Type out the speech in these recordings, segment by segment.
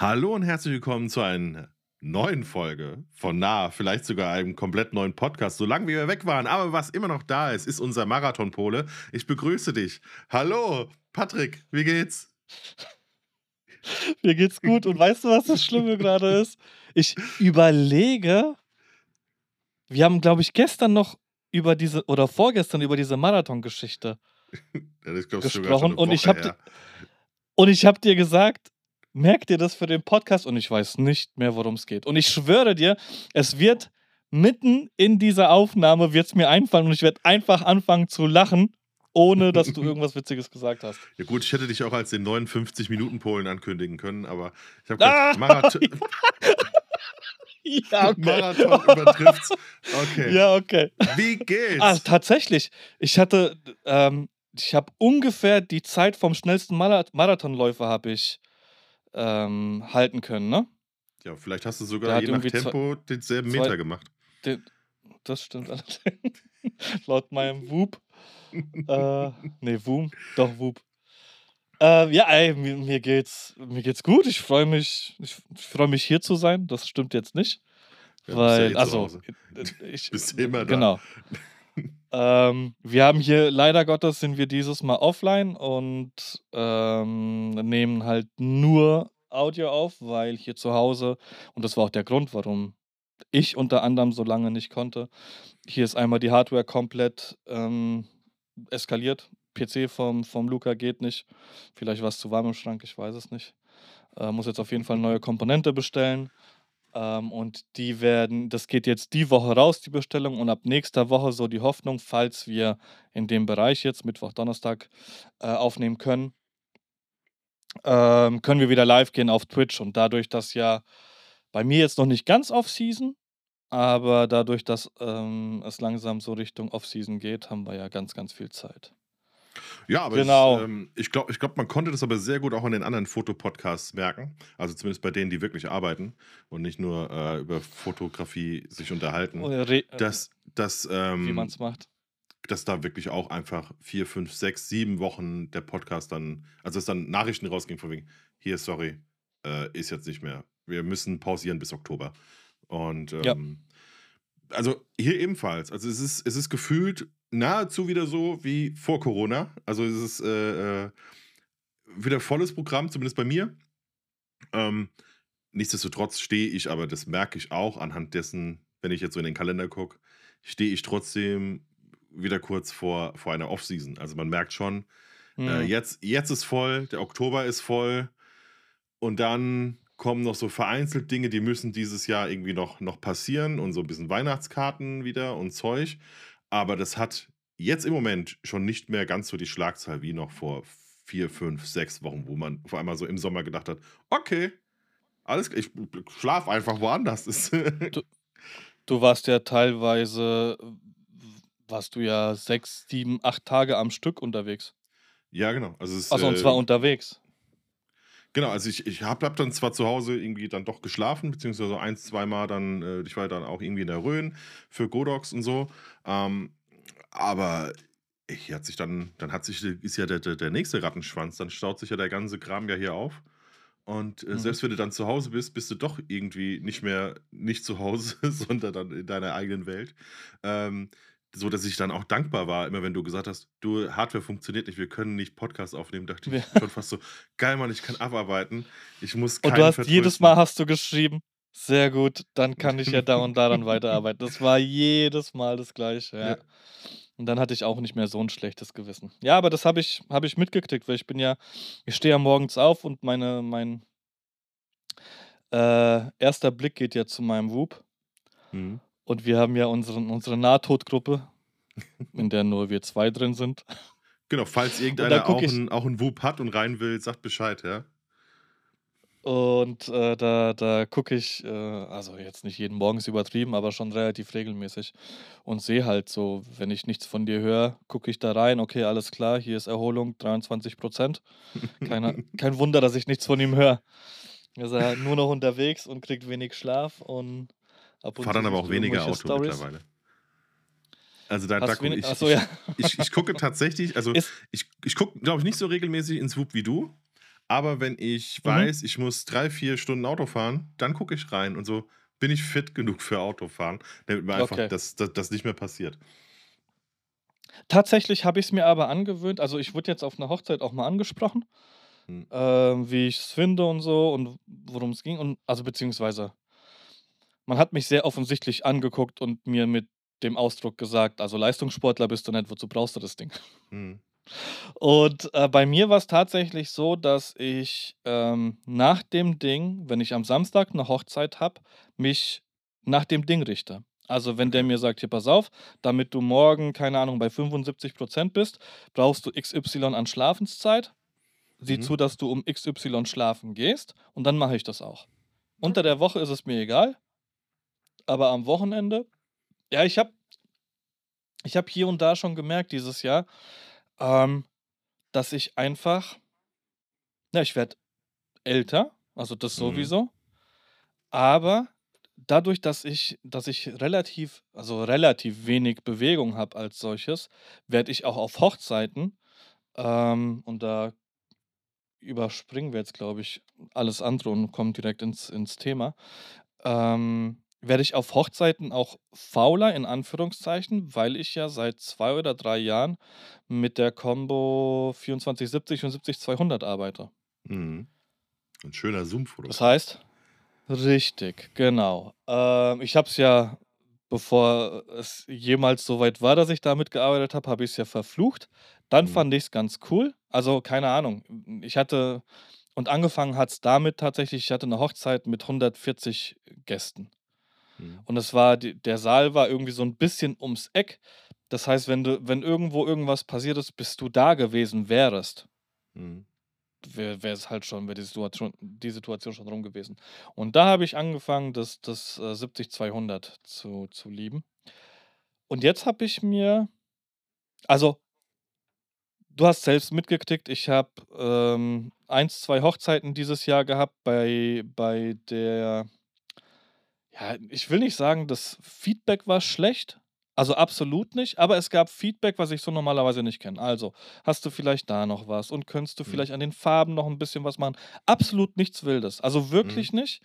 Hallo und herzlich willkommen zu einer neuen Folge von nah, vielleicht sogar einem komplett neuen Podcast, solange wir weg waren. Aber was immer noch da ist, ist unser Marathonpole. Ich begrüße dich. Hallo, Patrick, wie geht's? Mir geht's gut. Und weißt du, was das Schlimme gerade ist? Ich überlege, wir haben, glaube ich, gestern noch über diese oder vorgestern über diese Marathon-Geschichte Ja, gesprochen und ich habe und ich habe dir gesagt, merk dir das für den Podcast und ich weiß nicht mehr, worum es geht. Und ich schwöre dir, es wird mitten in dieser Aufnahme wird's mir einfallen und ich werde einfach anfangen zu lachen, ohne dass du irgendwas Witziges gesagt hast. Ja gut, ich hätte dich auch als den 59-Minuten-Polen ankündigen können, aber ich habe Ah, Marathon, ja, okay. Marathon übertrifft's. Okay. Ja, okay. Wie geht's? Ah, tatsächlich. Ich hatte, ähm, ich habe ungefähr die Zeit vom schnellsten Mara Marathonläufer habe ich ähm, halten können, ne? ja, vielleicht hast du sogar je nach irgendwie zwei, Tempo denselben zwei Meter gemacht. den, das stimmt allerdings. Laut meinem Whoop. Äh, nee, Woom. Doch, Whoop. Äh, ja, ey, mir, mir geht's, mir geht's gut. Ich freue mich, ich, ich freue mich hier zu sein. Das stimmt jetzt nicht. Ja, ja Weil, zu also, Hause. ich, Bist immer da. genau. Ähm, wir haben hier, leider Gottes, sind wir dieses Mal offline und ähm, nehmen halt nur Audio auf, weil hier zu Hause, und das war auch der Grund, warum ich unter anderem so lange nicht konnte, hier ist einmal die Hardware komplett ähm, eskaliert. PC vom, vom Luca geht nicht. Vielleicht war es zu warm im Schrank, ich weiß es nicht. Äh, muss jetzt auf jeden Fall neue Komponente bestellen. Ähm, und die werden, das geht jetzt die Woche raus, die Bestellung, und ab nächster Woche so die Hoffnung, falls wir in dem Bereich jetzt Mittwoch, Donnerstag äh, aufnehmen können, ähm, können wir wieder live gehen auf Twitch. Und dadurch, dass ja bei mir jetzt noch nicht ganz Off-Season, aber dadurch, dass ähm, es langsam so Richtung Off-Season geht, haben wir ja ganz, ganz viel Zeit. Ja, aber Genau. es, ähm, ich glaube, ich glaub, man konnte das aber sehr gut auch an den anderen Fotopodcasts merken. Also zumindest bei denen, die wirklich arbeiten und nicht nur äh, über Fotografie sich unterhalten. Oder re- äh, Dass, dass, wie ähm, man es macht. dass da wirklich auch einfach vier, fünf, sechs, sieben Wochen der Podcast dann, also dass dann Nachrichten rausging von wegen, hier, sorry, äh, ist jetzt nicht mehr. Wir müssen pausieren bis Oktober. Und Ja. Also hier ebenfalls. Also es ist, es ist gefühlt nahezu wieder so wie vor Corona. Also es ist äh, äh, wieder volles Programm, zumindest bei mir. Ähm, nichtsdestotrotz stehe ich, aber das merke ich auch anhand dessen, wenn ich jetzt so in den Kalender gucke, stehe ich trotzdem wieder kurz vor, vor einer Offseason. Also man merkt schon, äh, Hm. jetzt, jetzt ist voll, der Oktober ist voll und dann kommen noch so vereinzelt Dinge, die müssen dieses Jahr irgendwie noch, noch passieren und so ein bisschen Weihnachtskarten wieder und Zeug. Aber das hat jetzt im Moment schon nicht mehr ganz so die Schlagzahl wie noch vor vier, fünf, sechs Wochen, wo man auf einmal so im Sommer gedacht hat, okay, alles, ich schlaf einfach woanders. Du, du warst ja teilweise, warst du ja sechs, sieben, acht Tage am Stück unterwegs. ja, genau. Also es Achso, und äh, zwar unterwegs. Genau, also ich, ich habe hab dann zwar zu Hause irgendwie dann doch geschlafen, beziehungsweise ein, zweimal dann, äh, ich war dann auch irgendwie in der Rhön für Godox und so. Ähm, aber hier hat sich dann, dann hat sich, ist ja der, der, der nächste Rattenschwanz, dann staut sich ja der ganze Kram ja hier auf. Und äh, Mhm. selbst wenn du dann zu Hause bist, bist du doch irgendwie nicht mehr nicht zu Hause, sondern dann in deiner eigenen Welt. Ähm, so dass ich dann auch dankbar war, immer wenn du gesagt hast, du, Hardware funktioniert nicht, wir können nicht Podcast aufnehmen, dachte ich Ja. schon fast so, geil, Mann, ich kann abarbeiten. Ich muss Und du hast jedes. Mal hast du geschrieben, sehr gut, dann kann ich ja da und daran weiterarbeiten. Das war jedes Mal das Gleiche, ja. Ja. Und dann hatte ich auch nicht mehr so ein schlechtes Gewissen. Ja, aber das habe ich, hab ich mitgekriegt, weil ich bin ja, ich stehe ja morgens auf und meine, mein äh, erster Blick geht ja zu meinem Whoop. Mhm. Und wir haben ja unseren, unsere Nahtodgruppe, in der nur wir zwei drin sind. Genau, falls irgendeiner auch ich, einen auch einen Whoop hat und rein will, sagt Bescheid, ja? und äh, da, da gucke ich, äh, also jetzt nicht jeden Morgen ist übertrieben, aber schon relativ regelmäßig und sehe halt so, wenn ich nichts von dir höre, gucke ich da rein, okay, alles klar, hier ist Erholung, 23 Prozent. Kein Wunder, dass ich nichts von ihm höre. Er ist ja nur noch unterwegs und kriegt wenig Schlaf und ab und Fahr dann aber auch weniger Auto Stories. mittlerweile. Also da, da gucke ich, achso, ich, ja. ich, ich gucke tatsächlich, also Ist, ich, ich gucke, glaube ich, nicht so regelmäßig ins Whoop wie du, Aber wenn ich Mhm. weiß, ich muss 3, 4 Stunden Auto fahren, dann gucke ich rein und so bin ich fit genug für Autofahren, damit mir einfach Okay. das das das nicht mehr passiert. Tatsächlich habe ich's mir aber angewöhnt also, ich wurde jetzt auf 'ner Hochzeit auch mal angesprochen, Mhm. ähm, wie ich's finde und so und worum es ging und also, beziehungsweise man hat mich sehr offensichtlich angeguckt und mir mit dem Ausdruck gesagt: „Also, Leistungssportler bist du nicht, wozu brauchst du das Ding?“ Mhm. Und, äh, bei mir war's tatsächlich so, dass ich, ähm, nach dem Ding, wenn ich am Samstag 'ne Hochzeit habe, mich nach dem Ding richte. Also, wenn der mir sagt: „Hier, pass auf, damit du morgen, keine Ahnung, bei 75% bist, brauchst du XY an Schlafenszeit. Sieh Mhm. zu, dass du um XY schlafen gehst“, und dann mache ich das auch. Unter der Woche ist es mir egal, aber am Wochenende ja, ich habe ich habe hier und da schon gemerkt dieses Jahr, ähm, dass ich einfach ja, ich werde älter, also das Mhm. sowieso, aber dadurch, dass ich dass ich relativ also, relativ wenig Bewegung habe als solches, werde ich auch auf Hochzeiten, ähm, und da überspringen wir jetzt, glaube ich, alles andere und kommen direkt ins ins Thema, ähm, werde ich auf Hochzeiten auch fauler in Anführungszeichen, weil ich ja seit 2 oder 3 Jahren mit der Combo 2470 und 70-200 arbeite. Mhm. 'N schöner Das Zoom-Fotograf. heißt richtig, genau. Ähm, ich habe es ja, bevor es jemals so weit war, dass ich damit gearbeitet habe, habe ich's ja verflucht. Dann Mhm. fand ich's ganz cool. Also, keine Ahnung, ich hatte und angefangen hat's damit tatsächlich, ich hatte 'ne Hochzeit mit 140 Gästen. Mhm. Und es war der Saal war irgendwie so 'n bisschen ums Eck. Das heißt, wenn du wenn irgendwo irgendwas passiert ist, bis du da gewesen wärest Mhm. wäre es halt schon wäre die Situation die Situation schon rum gewesen. Und da habe ich angefangen, das das, äh, 70-200 zu zu lieben. Und jetzt habe ich mir also du hast selbst mitgekriegt, ich habe, ähm, 1, 2 Hochzeiten dieses Jahr gehabt, bei bei der ja, ich will nicht sagen, das Feedback war schlecht, also, absolut nicht, aber es gab Feedback, was ich so normalerweise nicht kenne. Also: „Hast du vielleicht da noch was und könntest du Mhm. vielleicht an den Farben noch 'n bisschen was machen?“ Absolut nichts Wildes, also, Mhm. wirklich nicht.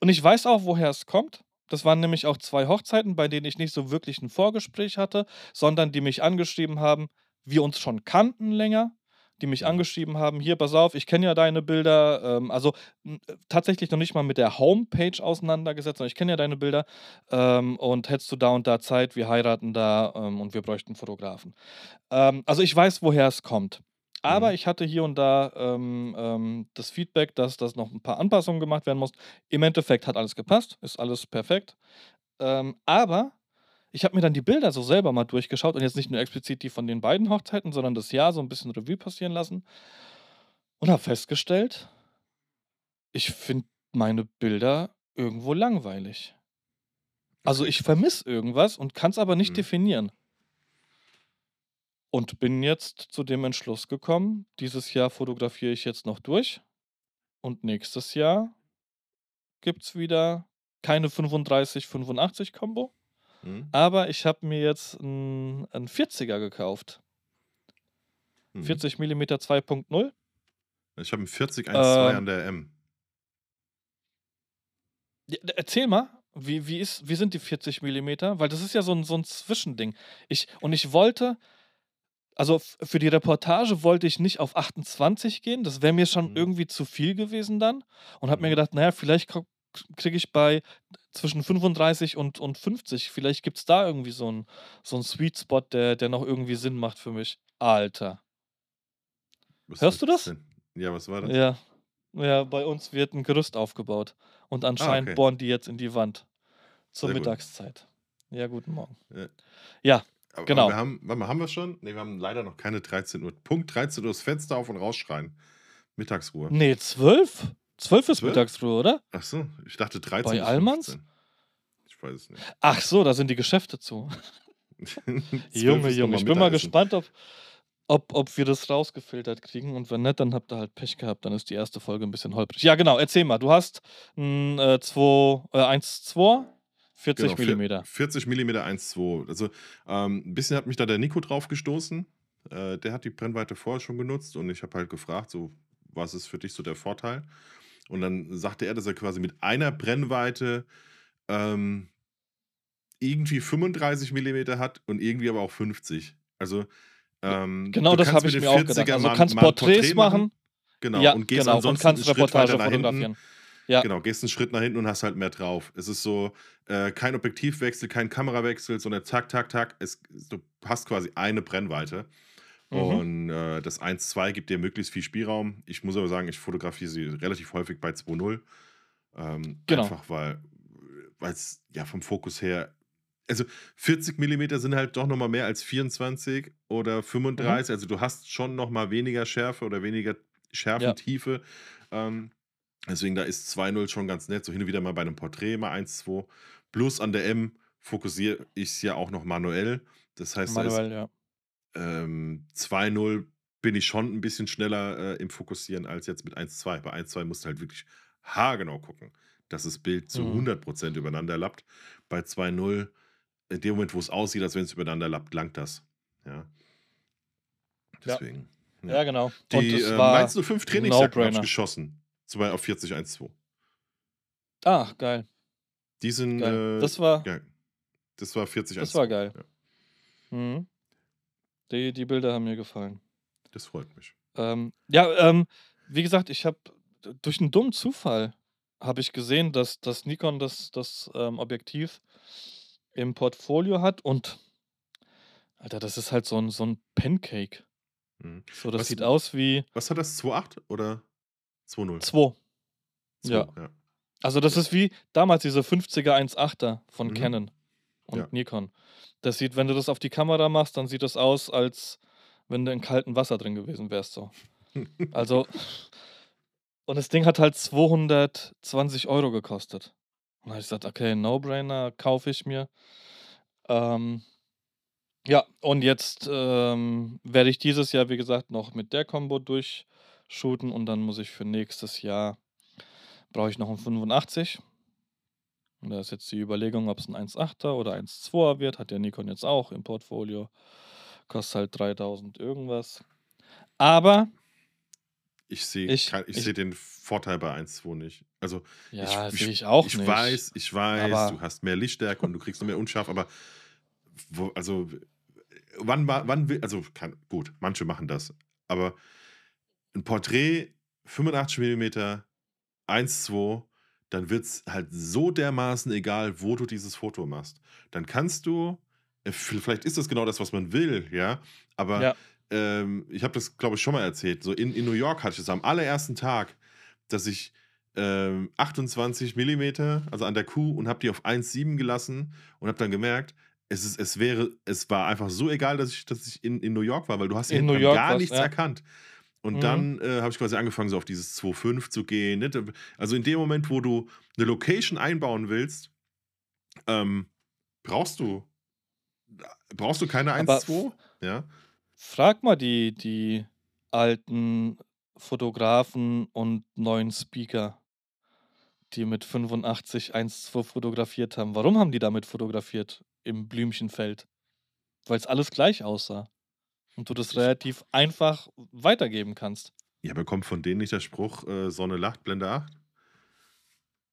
Und ich weiß auch, woher es kommt. Das waren nämlich auch 2 Hochzeiten, bei denen ich nicht so wirklich 'n Vorgespräch hatte, sondern die mich angeschrieben haben, wir uns schon kannten länger, die mich angeschrieben haben: „Hier, pass auf, ich kenne ja deine Bilder“, ähm, also, hm, tatsächlich noch nicht mal mit der Homepage auseinandergesetzt, sondern: „Ich kenne ja deine Bilder, ähm, und hättest du da und da Zeit? Wir heiraten da, ähm, und wir bräuchten Fotografen.“ Ähm, also, ich weiß, woher es kommt. Aber Mhm. ich hatte hier und da, ähm, ähm, das Feedback, dass dass noch 'n paar Anpassungen gemacht werden muss. Im Endeffekt hat alles gepasst, ist alles perfekt. Ähm, aber ich habe mir dann die Bilder so selber mal durchgeschaut und jetzt nicht nur explizit die von den beiden Hochzeiten, sondern das Jahr so 'n bisschen Revue passieren lassen und habe festgestellt ich finde meine Bilder irgendwo langweilig. Also, ich vermisse irgendwas und kann's aber nicht Mhm. definieren. Und bin jetzt zu dem Entschluss gekommen, dieses Jahr fotografiere ich jetzt noch durch und nächstes Jahr gibt's wieder keine 35-85 Combo, Mhm. aber ich habe mir jetzt 'n 'n 40er gekauft. Mhm. 40 mm 2.0. Ich habe 'n 40-1.2 Ähm an der M. Ja, erzähl mal, wie wie ist wie sind die 40 Millimeter? Weil das ist ja so 'n so 'n Zwischending. Ich und ich wollte also, für die Reportage wollte ich nicht auf 28 gehen, das wäre mir schon Mhm. irgendwie zu viel gewesen dann und habe mir Mhm. gedacht: „Na ja, vielleicht kriege ich bei zwischen 35 und und 50 vielleicht gibt's da irgendwie so 'n so Sweet Spot, der der noch irgendwie Sinn macht für mich.“ Alter. Was Hörst du das? denn? Ja, was war das? Ja. Ja, bei uns wird 'n Gerüst aufgebaut und Ah, anscheinend okay. bohren die jetzt in die Wand zur Sehr gut. Mittagszeit. Ja, guten Morgen. Ja. Ja, Aber aber wir genau. haben warte mal, haben wir's schon? Ne, wir haben leider noch keine 13:00. Punkt 13:00 das Fenster auf und rausschreien. Mittagsruhe. Ne, 12? 12 ist 12? Mittagsruhe, oder? Ach so, ich dachte 13 Bei Allmanns? 15. Ich weiß es nicht. Ach so, da sind die Geschäfte zu. 12 Junge, Junge, ich bin mal gespannt, ob ob ob wir das rausgefiltert kriegen und wenn nicht, dann habt ihr halt Pech gehabt, dann ist die 1. Folge 'n bisschen holprig. Ja, genau, erzähl mal. Du hast 'n, äh, 2 äh, 1.2, Genau, 40 vier Millimeter. 40 Millimeter 1.2. Also, ähm, 'n bisschen hat mich da der Nico drauf gestoßen. Äh, der hat die Brennweite vorher schon genutzt und ich habe halt gefragt, so was ist für dich so der Vorteil? Und dann sagte er, dass er quasi mit einer Brennweite ähm, irgendwie 35 mm hat und irgendwie aber auch 50. Also ähm, Genau du das habe ich mir auch gedacht. 40er Also mal, kannst Porträts Porträt machen. machen. Genau. Ja, und gehst genau. Und ansonsten kannst einen Schritt weiter Reportage nach hinten. Ja, Genau, gehst einen Schritt nach hinten und hast halt mehr drauf. Es ist so äh, kein Objektivwechsel, kein Kamerawechsel, sondern zack, tack, tack. Es, du hast quasi eine Brennweite. Mhm. Und äh, das 1.2 gibt dir möglichst viel Spielraum. Ich muss aber sagen, ich fotografiere sie relativ häufig bei 2.0. Ähm, Genau. einfach weil es ja vom Fokus her. Also 40 mm sind halt doch nochmal mehr als 24 oder Mhm. 35. Also du hast schon nochmal weniger Schärfe oder weniger Ja. Schärfentiefe. Ähm, deswegen da ist 2.0 schon ganz nett. So hin und wieder mal bei einem Porträt mal 1.2. Plus an der M fokussiere ich es ja auch noch manuell. Das heißt, da ist Manuell, ja. Ähm, 2-0 bin ich schon ein bisschen schneller äh, im Fokussieren als jetzt mit 1-2. Bei 1-2 musst du halt wirklich haargenau gucken, dass das Bild zu Mhm. 100% übereinander lappt. Bei 2-0, in dem Moment, wo es aussieht, als wenn es übereinander lappt, langt das. Ja, Ja. deswegen. Ja, Ja. genau. Und Die es äh, war Mainz 05 Trainingsjacken habe ich No-Brainer. geschossen. Zum Beispiel auf 40-1-2. Ach, geil. Die sind, Geil. äh, Das war, ja, das war das 40-1-2. war geil. Ja, Mhm. Die, die Bilder haben mir gefallen. das freut mich. Ähm, ja, ähm, wie gesagt, ich habe durch einen dummen Zufall habe ich gesehen, dass, dass Nikon das, das ähm, Objektiv im Portfolio hat und Alter, das ist halt so ein, so ein Pancake. Mhm. So, das Was, sieht aus wie was hat das? 2.8 oder 2.0? 2. 2, Ja. ja. Also das ist wie damals diese 50er 1.8er von Mhm. Canon und Ja. Nikon. Das sieht, wenn du das auf die Kamera machst, dann sieht das aus, als wenn du in kaltem Wasser drin gewesen wärst. So. Also, und das Ding hat halt 220 Euro gekostet. Und da habe ich gesagt, okay, No-Brainer, kaufe ich mir. Ähm, ja, und jetzt ähm, werde ich dieses Jahr, wie gesagt, noch mit der Combo durchshooten und dann muss ich für nächstes Jahr, brauche ich noch einen 85. Und da ist jetzt die Überlegung, ob es ein 1.8er oder 1.2er wird. Hat der Nikon jetzt auch im Portfolio. Kostet halt 3000 irgendwas. Aber Ich sehe ich, ich ich, seh den Vorteil bei 1.2 nicht. Also ich, ja, ich, ich auch ich nicht. weiß, ich weiß, du hast mehr Lichtstärke und du kriegst noch mehr unscharf, aber wo, also wann, wann will, also kann, gut, manche machen das, aber ein Porträt 85 mm 1.2, dann wird es halt so dermaßen egal, wo du dieses Foto machst. Dann kannst du, äh, vielleicht ist das genau das, was man will, ja, aber ja, ähm, ich habe das, glaube ich, schon mal erzählt. So in, in New York hatte ich es am allerersten Tag, dass ich ähm, 28 mm, also an der Kuh, und habe die auf 1,7 gelassen und habe dann gemerkt, es, ist, es wäre, es war einfach so egal, dass ich, dass ich in, in New York war, weil du hast in hinten New York gar was, nichts ja. erkannt. Und Mhm. dann äh, habe ich quasi angefangen, so auf dieses 2,5 zu gehen. Ne? Also in dem Moment, wo du eine Location einbauen willst, ähm, brauchst du brauchst du keine Aber 1,2? f- Ja. frag mal die, die alten Fotografen und neuen Speaker, die mit 85 1.2 fotografiert haben. Warum haben die damit fotografiert im Blümchenfeld? Weil es alles gleich aussah und du das relativ einfach weitergeben kannst. ja, aber kommt von denen nicht der Spruch, äh, Sonne lacht, Blende 8?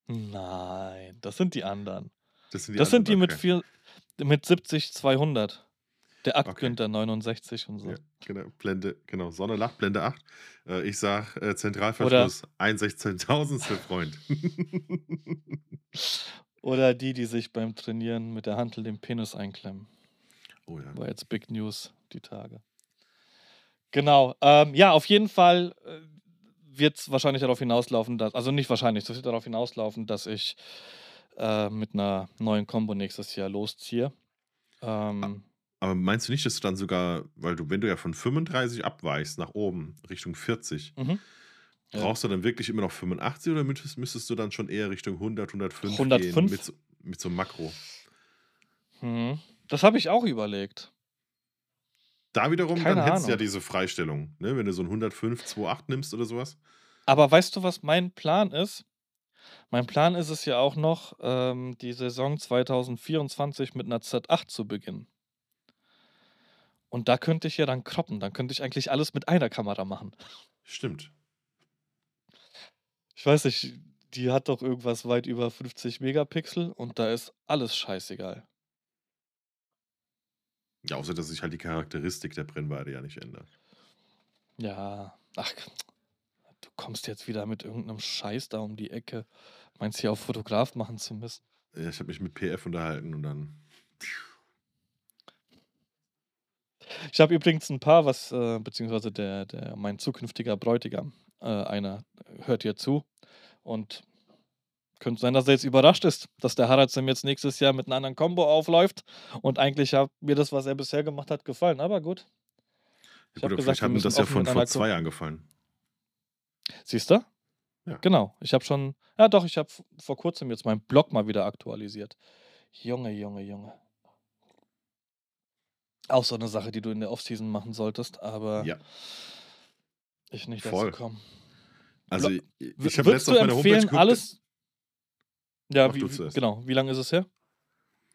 Nein, das sind die anderen. Das sind die Das sind die mit, okay. vier, mit 70 200. Der Akt Okay. Günther 69 und so. Ja, genau, Blende, genau, Sonne lacht, Blende 8. Äh, ich sag äh, Oder, Zentralverschluss, ein Sechzehntausendstel Freund. oder die, die sich beim Trainieren mit der Hantel den Penis einklemmen. oh ja. War jetzt Big News die Tage. Genau. Ähm, ja, auf jeden Fall äh, wird es wahrscheinlich darauf hinauslaufen, dass, also nicht wahrscheinlich, es wird darauf hinauslaufen, dass ich äh, mit einer neuen Combo nächstes Jahr losziehe. Ähm, Aber meinst du nicht, dass du dann sogar, weil du, wenn du ja von 35 abweichst nach oben, Richtung 40, mhm, ja. brauchst du dann wirklich immer noch 85 oder müsstest, müsstest du dann schon eher Richtung 100, 105 gehen 105? mit so, mit so einem Makro? Mhm. Das habe ich auch überlegt. Da wiederum, dann Keine hättest du ja diese Freistellung, ne? wenn du so ein 105, 2,8 nimmst oder sowas. Aber weißt du, was mein Plan ist? Mein Plan ist es ja auch noch, ähm, die Saison 2024 mit einer Z8 zu beginnen. Und da könnte ich ja dann kroppen. Dann könnte ich eigentlich alles mit einer Kamera machen. Stimmt. Ich weiß nicht, die hat doch irgendwas weit über 50 Megapixel und da ist alles scheißegal. Ja, außer dass sich halt die Charakteristik der Brennweite ja nicht ändert. Ja, ach, du kommst jetzt wieder mit irgendeinem Scheiß da um die Ecke. Meinst hier auf Fotograf machen zu müssen? Ja, ich habe mich mit PF unterhalten und dann. Ich habe übrigens ein paar, was, äh, beziehungsweise der, der, mein zukünftiger Bräutigam, äh, einer hört hier zu. Und könnte sein, dass er jetzt überrascht ist, dass der Haraldsem jetzt nächstes Jahr mit einem anderen Combo aufläuft. Und eigentlich hat mir das, was er bisher gemacht hat, gefallen. Aber gut. Ich ja, gut, gesagt, vielleicht hat mir das ja von vor zwei Jahren gefallen. Siehst du? Ja. Genau. Ich habe schon, ja doch, ich habe vor kurzem jetzt meinen Blog mal wieder aktualisiert. Junge, Junge, Junge. Auch so eine Sache, die du in der Offseason machen solltest, aber ja. ich nicht dazu komme. Also, ich, ich habe letztens auf meiner Homepage geguckt, alles. Ja, wie, genau. Wie lange ist es her?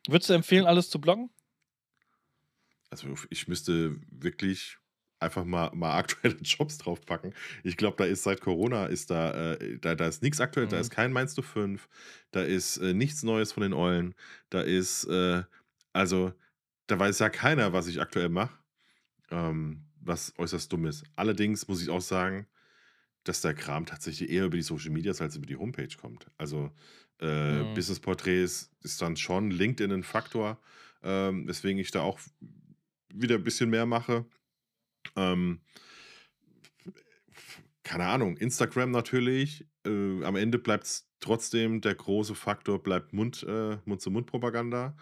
Würdest du empfehlen, alles zu bloggen? Also, ich müsste wirklich einfach mal, mal aktuelle Jobs draufpacken. Ich glaube, da ist seit Corona ist da, äh, da, da ist nichts aktuell, mhm. da ist kein Mainz 5, da ist äh, nichts Neues von den Eulen, da ist, äh, also, da weiß ja keiner, was ich aktuell mache, ähm, was äußerst dumm ist. Allerdings muss ich auch sagen, dass der Kram tatsächlich eher über die Social Medias als über die Homepage kommt. Also äh, mhm. Business Porträts ist dann schon LinkedIn ein Faktor, ähm, weswegen ich da auch wieder ein bisschen mehr mache. Ähm, keine Ahnung, Instagram natürlich. Äh, am Ende bleibt es trotzdem, der große Faktor bleibt Mund, äh, Mund-zu-Mund-Propaganda.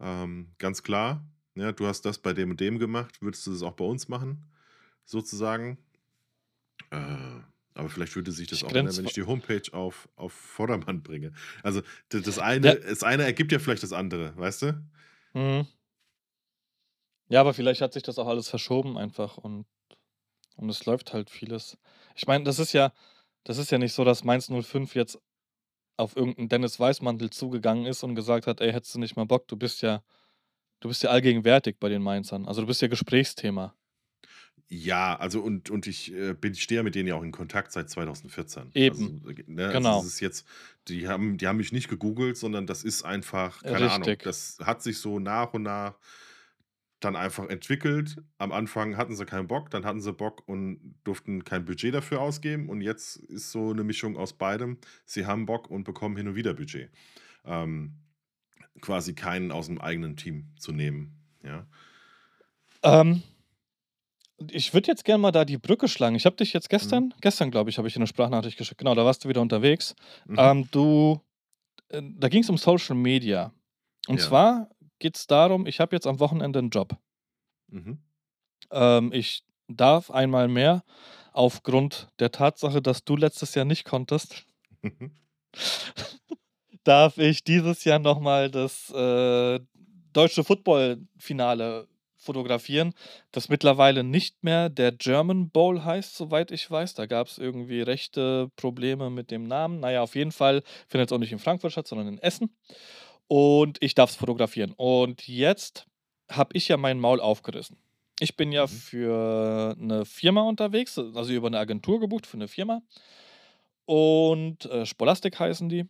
Ähm, ganz klar. Ja, du hast das bei dem und dem gemacht, würdest du das auch bei uns machen, sozusagen. Äh, aber vielleicht würde sich das ich auch ändern, wenn ich die Homepage auf, auf Vordermann bringe. Also das, das eine, ja. das eine ergibt ja vielleicht das andere, weißt du? Mhm. Ja, aber vielleicht hat sich das auch alles verschoben einfach und, und es läuft halt vieles. Ich meine, das ist ja, das ist ja nicht so, dass Mainz 05 jetzt auf irgendeinen Dennis Weißmantel zugegangen ist und gesagt hat, ey, hättest du nicht mal Bock, du bist ja, du bist ja allgegenwärtig bei den Mainzern. Also du bist ja Gesprächsthema. Ja, also und, und ich äh, bin, ich stehe ja mit denen ja auch in Kontakt seit 2014. Eben. Also, ne, also genau. Also ist jetzt, die haben, die haben mich nicht gegoogelt, sondern das ist einfach, keine Richtig. Ahnung, das hat sich so nach und nach dann einfach entwickelt. Am Anfang hatten sie keinen Bock, dann hatten sie Bock und durften kein Budget dafür ausgeben. Und jetzt ist so eine Mischung aus beidem. Sie haben Bock und bekommen hin und wieder Budget. Ähm, quasi keinen aus dem eigenen Team zu nehmen. Ja. Ähm, ich würde jetzt gerne mal da die Brücke schlagen. Ich habe dich jetzt gestern, mhm. gestern glaube ich, habe ich eine Sprachnachricht geschickt. Genau, da warst du wieder unterwegs. Mhm. Ähm, du, äh, da ging es um Social Media. Und ja. zwar geht es darum, ich habe jetzt am Wochenende einen Job. Mhm. Ähm, ich darf einmal mehr aufgrund der Tatsache, dass du letztes Jahr nicht konntest, darf ich dieses Jahr nochmal das äh, deutsche Football-Finale fotografieren, das mittlerweile nicht mehr der German Bowl heißt, soweit ich weiß. Da gab es irgendwie rechte Probleme mit dem Namen. Naja, auf jeden Fall findet es auch nicht in Frankfurt statt, sondern in Essen und ich darf es fotografieren. Und jetzt habe ich ja mein Maul aufgerissen. Ich bin ja mhm. für eine Firma unterwegs, also über eine Agentur gebucht für eine Firma. Und äh, Spolastik heißen die.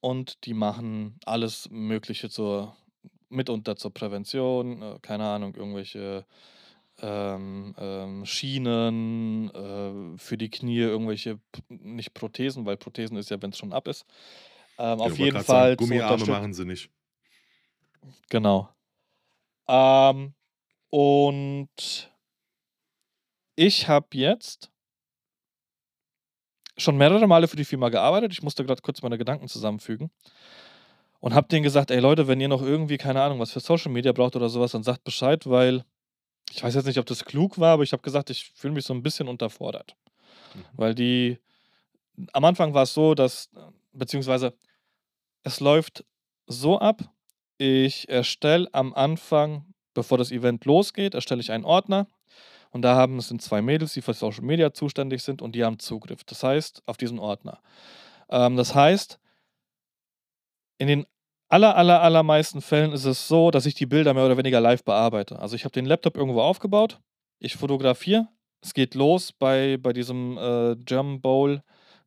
Und die machen alles Mögliche zur, mitunter zur Prävention, äh, keine Ahnung, irgendwelche ähm, ähm, Schienen äh, für die Knie, irgendwelche, nicht Prothesen, weil Prothesen ist ja, wenn es schon ab ist, ähm, auf jeden Fall. Sagen, Gummiarme machen sie nicht. Genau. Ähm, und ich habe jetzt schon mehrere Male für die Firma gearbeitet. Ich musste gerade kurz meine Gedanken zusammenfügen. Und habe denen gesagt, ey Leute, wenn ihr noch irgendwie, keine Ahnung, was für Social Media braucht oder sowas, dann sagt Bescheid, weil ich weiß jetzt nicht, ob das klug war, aber ich habe gesagt, ich fühle mich so ein bisschen unterfordert. Mhm. Weil die, am Anfang war es so, dass, beziehungsweise es läuft so ab, ich erstelle am Anfang, bevor das Event losgeht, erstelle ich einen Ordner und da haben es sind zwei Mädels, die für Social Media zuständig sind und die haben Zugriff. Das heißt, auf diesen Ordner. Ähm, das heißt, in den aller, aller, allermeisten Fällen ist es so, dass ich die Bilder mehr oder weniger live bearbeite. Also ich habe den Laptop irgendwo aufgebaut, ich fotografiere, es geht los bei, bei diesem äh, German Bowl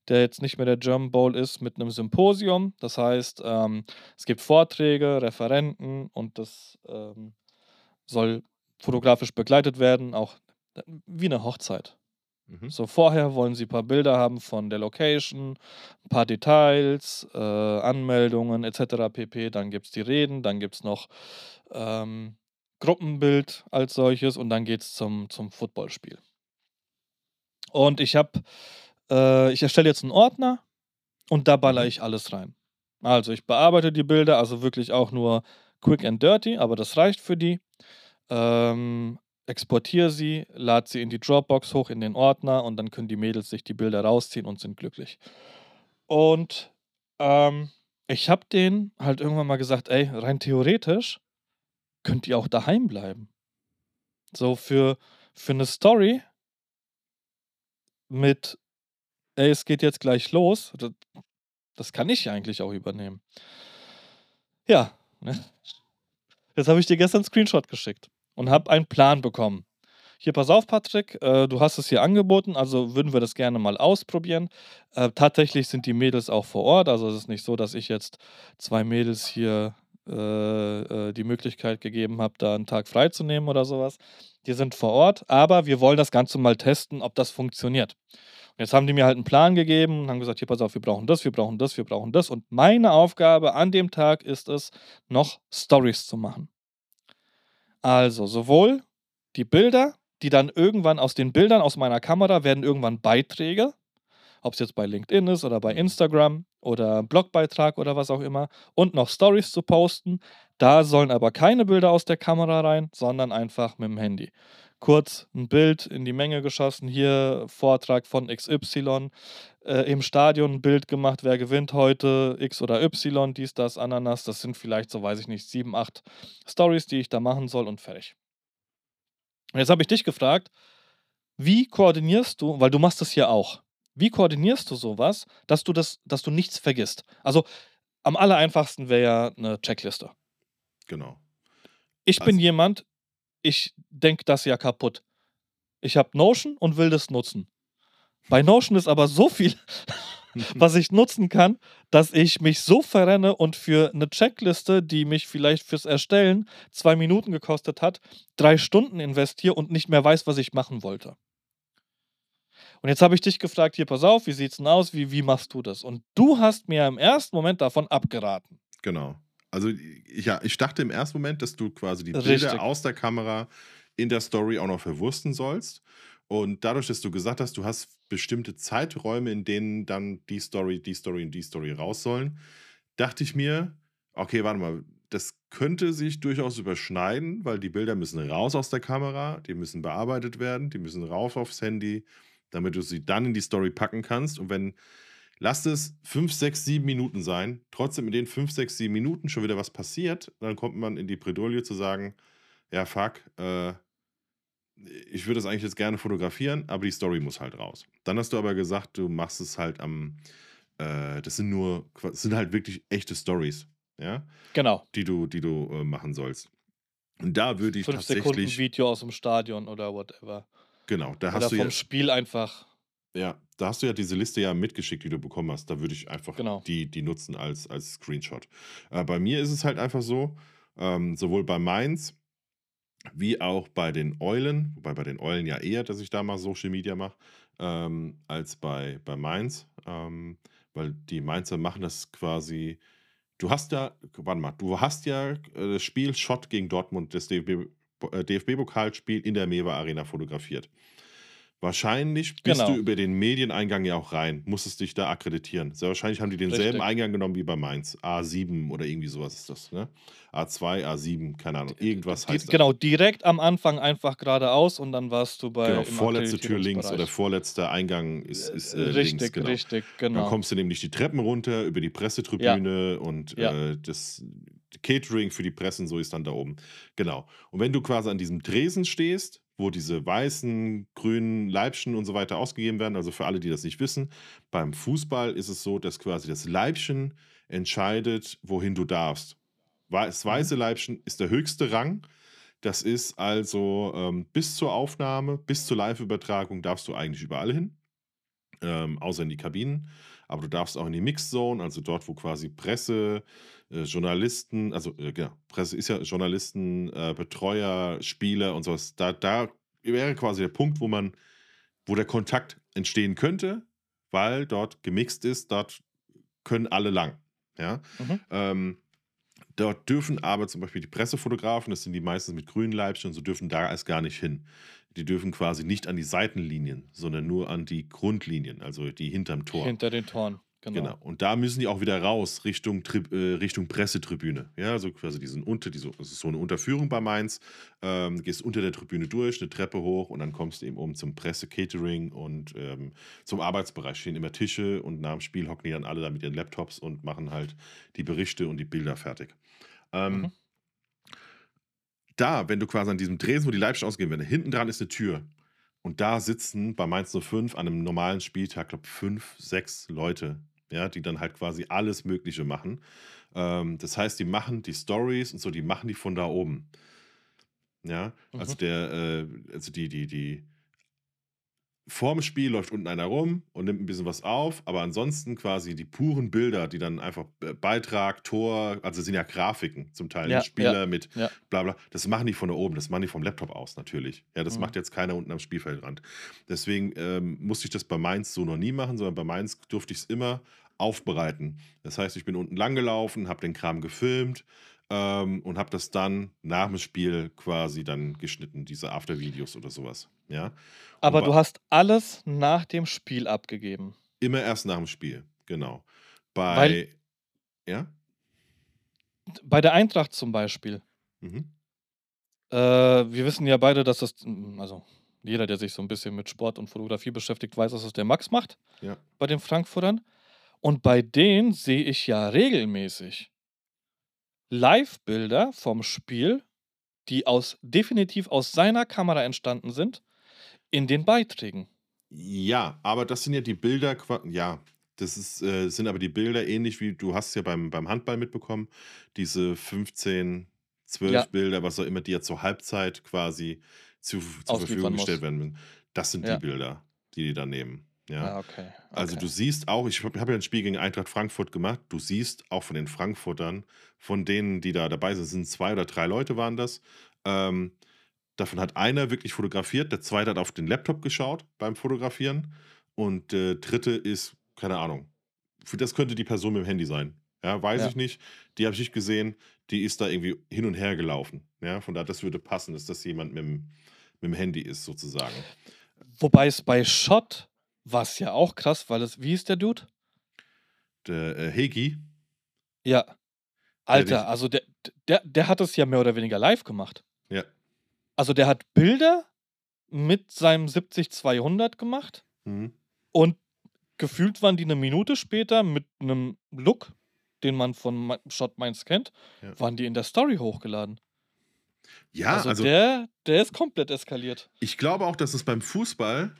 der jetzt nicht mehr der German Bowl ist, mit einem Symposium. Das heißt, ähm, es gibt Vorträge, Referenten und das ähm, soll fotografisch begleitet werden, auch äh, wie eine Hochzeit. Mhm. So vorher wollen sie ein paar Bilder haben von der Location, ein paar Details, äh, Anmeldungen etc. pp. Dann gibt es die Reden, dann gibt es noch ähm, Gruppenbild als solches und dann geht es zum, zum Footballspiel. Und ich habe, äh, ich erstelle jetzt einen Ordner und da baller mhm. ich alles rein. Also ich bearbeite die Bilder, also wirklich auch nur quick and dirty, aber das reicht für die. Ähm, exportiere sie, lade sie in die Dropbox hoch in den Ordner und dann können die Mädels sich die Bilder rausziehen und sind glücklich. Und ähm, ich habe denen halt irgendwann mal gesagt, ey, rein theoretisch könnt ihr auch daheim bleiben. So für, für eine Story mit, ey, es geht jetzt gleich los, das, das kann ich ja eigentlich auch übernehmen. Ja, ne? Jetzt habe ich dir gestern einen Screenshot geschickt und habe einen Plan bekommen. Hier, pass auf, Patrick, äh, du hast es hier angeboten, also würden wir das gerne mal ausprobieren. Äh, tatsächlich sind die Mädels auch vor Ort, also es ist nicht so, dass ich jetzt zwei Mädels hier äh, äh die Möglichkeit gegeben habe, da einen Tag freizunehmen oder sowas. Die sind vor Ort, aber wir wollen das Ganze mal testen, ob das funktioniert. Und jetzt haben die mir halt einen Plan gegeben und haben gesagt, hier, pass auf, wir brauchen das, wir brauchen das, wir brauchen das. Und meine Aufgabe an dem Tag ist es, noch Stories zu machen. Also sowohl die Bilder, die dann irgendwann aus den Bildern aus meiner Kamera werden irgendwann Beiträge, ob es jetzt bei LinkedIn ist oder bei Instagram oder Blogbeitrag oder was auch immer, und noch Stories zu posten. Da sollen aber keine Bilder aus der Kamera rein, sondern einfach mit dem Handy kurz ein Bild in die Menge geschossen, hier Vortrag von XY, äh, im Stadion ein Bild gemacht, wer gewinnt heute, X oder Y, dies, das, Ananas, das sind vielleicht, so weiß ich nicht, sieben, acht Stories, die ich da machen soll und fertig. Und jetzt habe ich dich gefragt, wie koordinierst du, weil du machst das hier auch, wie koordinierst du sowas, dass du das, dass du nichts vergisst? Also am aller einfachsten wäre ja eine Checkliste. Genau. Ich also, bin jemand, ich denke das ja kaputt. Ich habe Notion und will das nutzen. Bei Notion ist aber so viel, was ich nutzen kann, dass ich mich so verrenne und für eine Checkliste, die mich vielleicht fürs Erstellen zwei Minuten gekostet hat, drei Stunden investiere und nicht mehr weiß, was ich machen wollte. Und jetzt habe ich dich gefragt, hier, pass auf, wie sieht's denn aus? Wie, wie machst du das? Und du hast mir im ersten Moment davon abgeraten. Genau. Also ja, ich dachte im ersten Moment, dass du quasi die Bilder Richtig. aus der Kamera in der Story auch noch verwursten sollst. Und dadurch, dass du gesagt hast, du hast bestimmte Zeiträume, in denen dann die Story, die Story und die Story raus sollen, dachte ich mir, okay, warte mal, das könnte sich durchaus überschneiden, weil die Bilder müssen raus aus der Kamera, die müssen bearbeitet werden, die müssen rauf aufs Handy, damit du sie dann in die Story packen kannst. Und wenn Lasst es 5, 6, 7 Minuten sein. Trotzdem in den 5, 6, 7 Minuten schon wieder was passiert. Dann kommt man in die Bredouille zu sagen, ja, fuck, äh, ich würde das eigentlich jetzt gerne fotografieren, aber die Story muss halt raus. Dann hast du aber gesagt, du machst es halt am, äh, das sind nur, das sind halt wirklich echte Stories, ja? Genau. Die du, die du äh, machen sollst. Und da würde ich Fünf tatsächlich... Sekunden Video aus dem Stadion oder whatever. Genau, da oder hast du vom ja... Spiel einfach ja, da hast du ja diese Liste ja mitgeschickt, die du bekommen hast. Da würde ich einfach Genau. die, die nutzen als, als Screenshot. Äh, bei mir ist es halt einfach so, ähm, sowohl bei Mainz wie auch bei den Eulen, wobei bei den Eulen ja eher, dass ich da mal Social Media mache, ähm, als bei, bei Mainz, ähm, weil die Mainzer machen das quasi. Du hast ja, warte mal, du hast ja äh, das Spiel Schott gegen Dortmund, das DFB, äh, DFB-Pokalspiel in der Mewa Arena fotografiert. Wahrscheinlich bist du genau. über den Medieneingang ja auch rein, musstest dich da akkreditieren. Sehr wahrscheinlich haben die denselben Richtig. Eingang genommen wie bei Mainz. A7 oder irgendwie sowas ist das, ne? A2, A7, keine Ahnung. Irgendwas heißt das. Genau, direkt am Anfang einfach geradeaus und dann warst du bei Genau, vorletzte Tür links oder vorletzter Eingang ist, ist äh, Richtig, links, genau. richtig, Dann genau. kommst du nämlich die Treppen runter über die Ja, Pressetribüne und ja. äh, das Catering für die Pressen, so ist dann da oben. Genau. Und wenn du quasi an diesem Tresen stehst, wo diese weißen, grünen Leibchen und so weiter ausgegeben werden. Also für alle, die das nicht wissen, beim Fußball ist es so, dass quasi das Leibchen entscheidet, wohin du darfst. Das mhm. weiße Leibchen ist der höchste Rang. Das ist also ähm, bis zur Aufnahme, bis zur Live-Übertragung darfst du eigentlich überall hin. ähm, außer in die Kabinen. Aber du darfst auch in die Mixzone, also dort, wo quasi Presse, äh, Journalisten, also äh, genau, Presse ist ja Journalisten, äh, Betreuer, Spieler und sowas. Da, da wäre quasi der Punkt, wo man, wo der Kontakt entstehen könnte, weil dort gemixt ist, dort können alle lang. Ja. Mhm. Ähm, dort dürfen aber zum Beispiel die Pressefotografen, das sind die meistens mit grünen Leibchen und so, dürfen da erst gar nicht hin. Die dürfen quasi nicht an die Seitenlinien, sondern nur an die Grundlinien, also die hinterm Tor. Hinter den Toren, Genau. genau. Und da müssen die auch wieder raus, Richtung, äh, Richtung Pressetribüne. Ja, also quasi die sind unter, die so, das ist so eine Unterführung bei Mainz. Ähm, gehst unter der Tribüne durch, eine Treppe hoch und dann kommst du eben um zum Presse-Catering und ähm, zum Arbeitsbereich. Stehen immer Tische und nach dem Spiel hocken die dann alle da mit ihren Laptops und machen halt die Berichte und die Bilder fertig. Ähm, Mhm. Da, wenn du quasi an diesem Dresen, wo die Leibchen ausgehen werden, hinten dran ist eine Tür. Und da sitzen bei Mainz 05 an einem normalen Spieltag, glaube fünf, sechs Leute, ja, die dann halt quasi alles Mögliche machen. Ähm, das heißt, die machen die Stories und so, die machen die von da oben. Ja, also Mhm. der, äh, also die, die, die, vorm Spiel läuft unten einer rum und nimmt ein bisschen was auf, aber ansonsten quasi die puren Bilder, die dann einfach äh, Beitrag, Tor, also sind ja Grafiken zum Teil, Ja, ja, Spieler mit ja. bla bla, das machen die von da oben, das machen die vom Laptop aus natürlich. Ja, das Mhm. macht jetzt keiner unten am Spielfeldrand. Deswegen ähm, musste ich das bei Mainz so noch nie machen, sondern bei Mainz durfte ich es immer aufbereiten. Das heißt, ich bin unten lang gelaufen, habe den Kram gefilmt ähm, und habe das dann nach dem Spiel quasi dann geschnitten, diese After-Videos oder sowas. Ja. Aber du hast alles nach dem Spiel abgegeben. Immer erst nach dem Spiel, genau. Bei. Weil- ja? Bei der Eintracht zum Beispiel. Mhm. Äh, wir wissen ja beide, dass das, mm, also jeder, der sich so ein bisschen mit Sport und Fotografie beschäftigt, weiß, dass das der Max macht Ja. bei den Frankfurtern. Und bei denen sehe ich ja regelmäßig Live-Bilder vom Spiel, die aus definitiv aus seiner Kamera entstanden sind, in den Beiträgen. Ja, aber das sind ja die Bilder, ja, das ist, äh, sind aber die Bilder ähnlich wie du hast ja beim, beim Handball mitbekommen, diese 15, 12 Ja. Bilder, was auch immer, die ja zur Halbzeit quasi zu, zur Verfügung muss. gestellt werden müssen. Das sind Ja. die Bilder, die die da nehmen. Ja. Ah, okay. Also okay. du siehst auch, ich habe hab ja ein Spiel gegen Eintracht Frankfurt gemacht, du siehst auch von den Frankfurtern, von denen, die da dabei sind, sind zwei oder drei Leute waren das. Ähm, davon hat einer wirklich fotografiert, der zweite hat auf den Laptop geschaut beim Fotografieren und der dritte ist, keine Ahnung, das könnte die Person mit dem Handy sein. Ja, weiß Ja. ich nicht. Die habe ich nicht gesehen. Die ist da irgendwie hin und her gelaufen. Ja, von daher, das würde passen, dass das jemand mit dem, mit dem Handy ist, sozusagen. Wobei es bei Shot war es ja auch krass, weil es, wie ist der Dude? Der äh, Hegi, Ja. Alter, dich- also der, der, der hat es ja mehr oder weniger live gemacht. Ja. Also der hat Bilder mit seinem 70-200 gemacht mhm. und gefühlt waren die eine Minute später mit einem Look, den man von Shot Mainz kennt, Ja. waren die in der Story hochgeladen. ja, also, also der, der ist komplett eskaliert. Ich glaube auch, dass es beim Fußball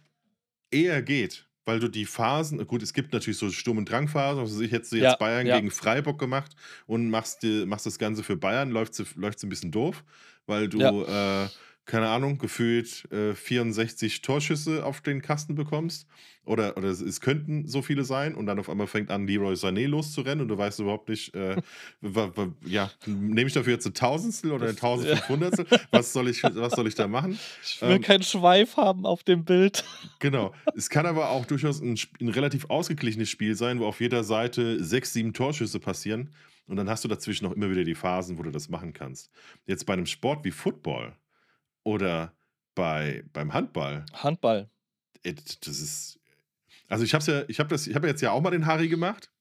eher geht, weil du die Phasen, gut, es gibt natürlich so Sturm- und Drangphasen, also ich hätte jetzt Ja, Bayern ja. gegen Freiburg gemacht und machst, die, machst das Ganze für Bayern, läuft es ein bisschen doof, weil du, äh, keine Ahnung, gefühlt äh, 64 Torschüsse auf den Kasten bekommst oder, oder es, es könnten so viele sein und dann auf einmal fängt an, Leroy Sané loszurennen und du weißt überhaupt nicht, äh, ja, nehme ich dafür jetzt ein Tausendstel oder ein ja. 1500? Was soll ich, was soll ich da machen? Ich will Ähm, keinen Schweif haben auf dem Bild. Genau. Es kann aber auch durchaus ein, ein relativ ausgeglichenes Spiel sein, wo auf jeder Seite sechs, sieben Torschüsse passieren. Und dann hast du dazwischen auch immer wieder die Phasen, wo du das machen kannst. Jetzt bei einem Sport wie Football oder bei, beim Handball, Handball. äh, das ist. Also ich habe ja, ich habe das, ich habe jetzt ja auch mal den Harry gemacht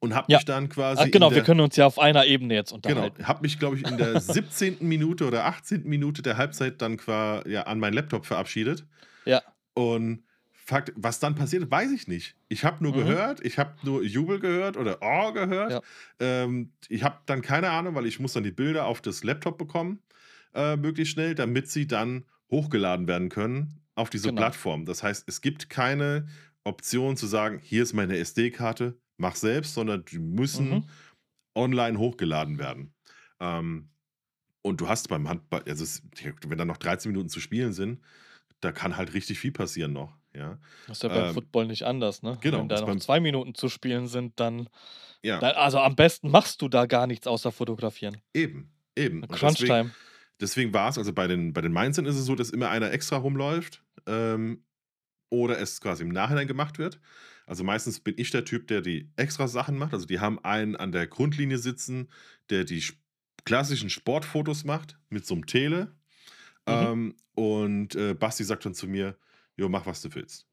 und habe Ja. mich dann quasi. Ach, genau, der, wir können uns ja auf einer Ebene jetzt Genau, unterhalten. habe mich, glaube ich, in der 17. Minute oder 18. Minute der Halbzeit dann quasi ja, an meinen Laptop verabschiedet. Ja. Und Fakt, was dann passiert, weiß ich nicht. Ich habe nur Mhm. gehört, ich habe nur Jubel gehört oder Oh gehört. Ja. Ähm, ich habe dann keine Ahnung, weil ich muss dann die Bilder auf das Laptop bekommen, äh, möglichst schnell, damit sie dann hochgeladen werden können auf diese Genau. Plattform. Das heißt, es gibt keine Option zu sagen, hier ist meine SD-Karte, mach selbst, sondern die müssen Mhm. online hochgeladen werden. Ähm, und du hast beim Handball, also es, wenn dann noch 13 Minuten zu spielen sind, da kann halt richtig viel passieren noch. Ja, Das ist ja beim ähm, Football nicht anders, ne? genau, Wenn da noch zwei Minuten zu spielen sind, dann, ja, dann also am besten machst du da gar nichts außer fotografieren. eben, eben. Und Crunch deswegen, war es, also bei den, bei den Mainzern ist es so, dass immer einer extra rumläuft ähm, oder es quasi im Nachhinein gemacht wird. Also meistens bin ich der Typ, der die extra Sachen macht. Also die haben einen an der Grundlinie sitzen, der die klassischen Sportfotos macht mit so einem Tele. Mhm. Ähm, und äh, Basti sagt dann zu mir, jo, mach, was du willst.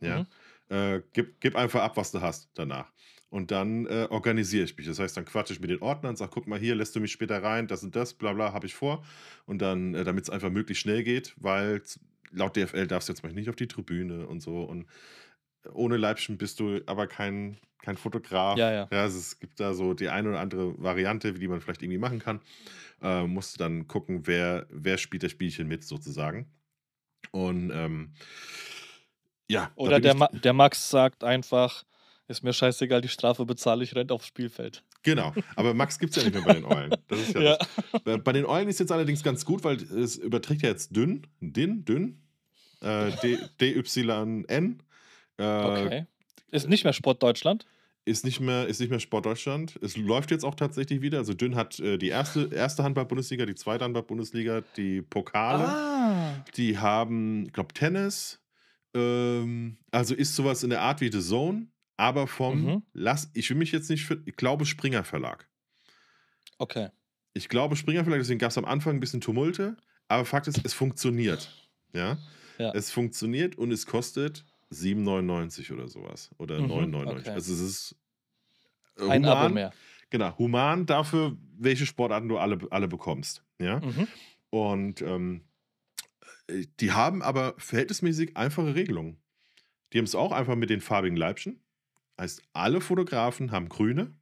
Ja. Mhm. Äh, gib, gib einfach ab, was du hast danach. Und dann äh, organisiere ich mich. Das heißt, dann quatsche ich mit den Ordnern und sage, guck mal hier, lässt du mich später rein, das und das, bla bla, habe ich vor. Und dann, äh, damit es einfach möglichst schnell geht, weil laut DFL darfst du jetzt mal nicht auf die Tribüne und so. Und ohne Leibchen bist du aber kein, kein Fotograf. Ja, ja. Ja, also es gibt da so die eine oder andere Variante, die man vielleicht irgendwie machen kann. Äh, musst du dann gucken, wer, wer spielt das Spielchen mit, sozusagen. Und ähm, ja, Oder der. Ma der Max sagt einfach, ist mir scheißegal, die Strafe bezahle ich, rennt aufs Spielfeld. Genau, aber Max gibt es ja nicht mehr bei den Eulen. Das ist ja, Ja. das. Bei- Bei den Eulen ist jetzt allerdings ganz gut, weil es überträgt ja jetzt dünn, din, dünn, äh, DYN. Äh, Okay. Ist nicht mehr Sport Deutschland? ist nicht mehr, ist nicht mehr Sport Deutschland. Es läuft jetzt auch tatsächlich wieder. Also Dünn hat äh, die erste, erste Handball-Bundesliga, die zweite Handball-Bundesliga, die Pokale. Ah. Die haben, ich glaube, Tennis. Ähm, also ist sowas in der Art wie The Zone, aber vom, Mhm. lass, ich will mich jetzt nicht für, ich glaube Springer Verlag. Okay. Ich glaube Springer Verlag, deswegen gab es am Anfang ein bisschen Tumulte, aber Fakt ist, es funktioniert. Ja, Ja. es funktioniert und es kostet 7,99 oder sowas. Oder Mhm, 9,99. okay. Also es ist äh, Ein Abo human, mehr. Genau, human dafür, welche Sportarten du alle, alle bekommst. Ja. Mhm. Und ähm, äh, die haben aber verhältnismäßig einfache Regelungen. Die haben es auch einfach mit den farbigen Leibchen. Heißt, alle Fotografen haben grüne.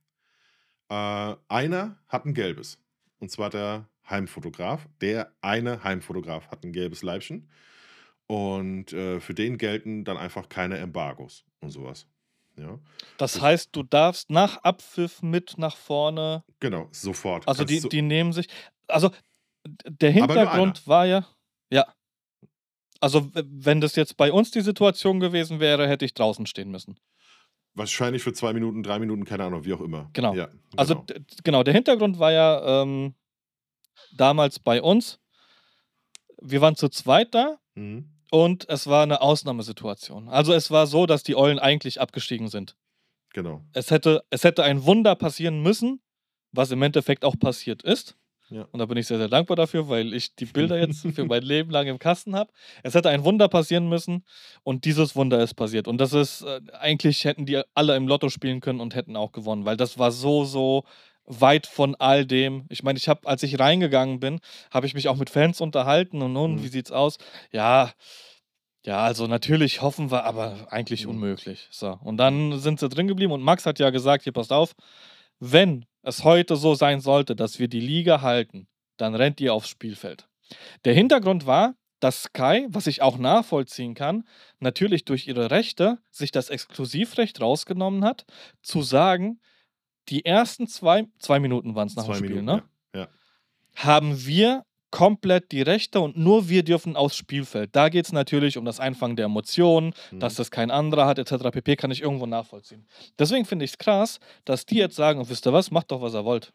Äh, einer hat ein gelbes. Und zwar der Heimfotograf. Der eine Heimfotograf hat ein gelbes Leibchen. Und äh, für den gelten dann einfach keine Embargos und sowas. Ja, Das heißt, du darfst nach Abpfiff mit nach vorne. genau, sofort. Also die, so, die nehmen sich. Also der. Hintergrund war ja. Ja. Also wenn das jetzt bei uns die Situation gewesen wäre, hätte ich draußen stehen müssen. Wahrscheinlich für zwei Minuten, drei Minuten, keine Ahnung, wie auch immer. Genau. Ja, Also genau. d- genau, der Hintergrund war ja ähm, damals bei uns. Wir waren zu zweit da Mhm. und es war eine Ausnahmesituation. Also es war so, dass die Eulen eigentlich abgestiegen sind. Genau. Es hätte, es hätte ein Wunder passieren müssen, was im Endeffekt auch passiert ist. Ja. Und da bin ich sehr, sehr dankbar dafür, weil ich die Bilder jetzt für mein Leben lang im Kasten habe. Es hätte ein Wunder passieren müssen und dieses Wunder ist passiert. Und das ist, äh, eigentlich hätten die alle im Lotto spielen können und hätten auch gewonnen, weil das war so, so weit von all dem. Ich meine, ich habe, als ich reingegangen bin, habe ich mich auch mit Fans unterhalten und nun, Mhm. wie sieht's aus? Ja, ja, also natürlich hoffen wir, aber eigentlich Mhm. unmöglich. So. Und dann sind sie drin geblieben und Max hat ja gesagt, hier passt auf, wenn es heute so sein sollte, dass wir die Liga halten, dann rennt ihr aufs Spielfeld. Der Hintergrund war, dass Sky, was ich auch nachvollziehen kann, natürlich durch ihre Rechte sich das Exklusivrecht rausgenommen hat, zu sagen, die ersten zwei, zwei Minuten waren es nach dem Zwei Spiel, Minuten, ne? ja. ja. haben wir komplett die Rechte und nur wir dürfen aufs Spielfeld. Da geht es natürlich um das Einfangen der Emotionen, dass Mhm. das kein anderer hat, etc. pp. kann ich irgendwo nachvollziehen. Deswegen finde ich es krass, dass die jetzt sagen, wisst ihr was, macht doch, was ihr wollt.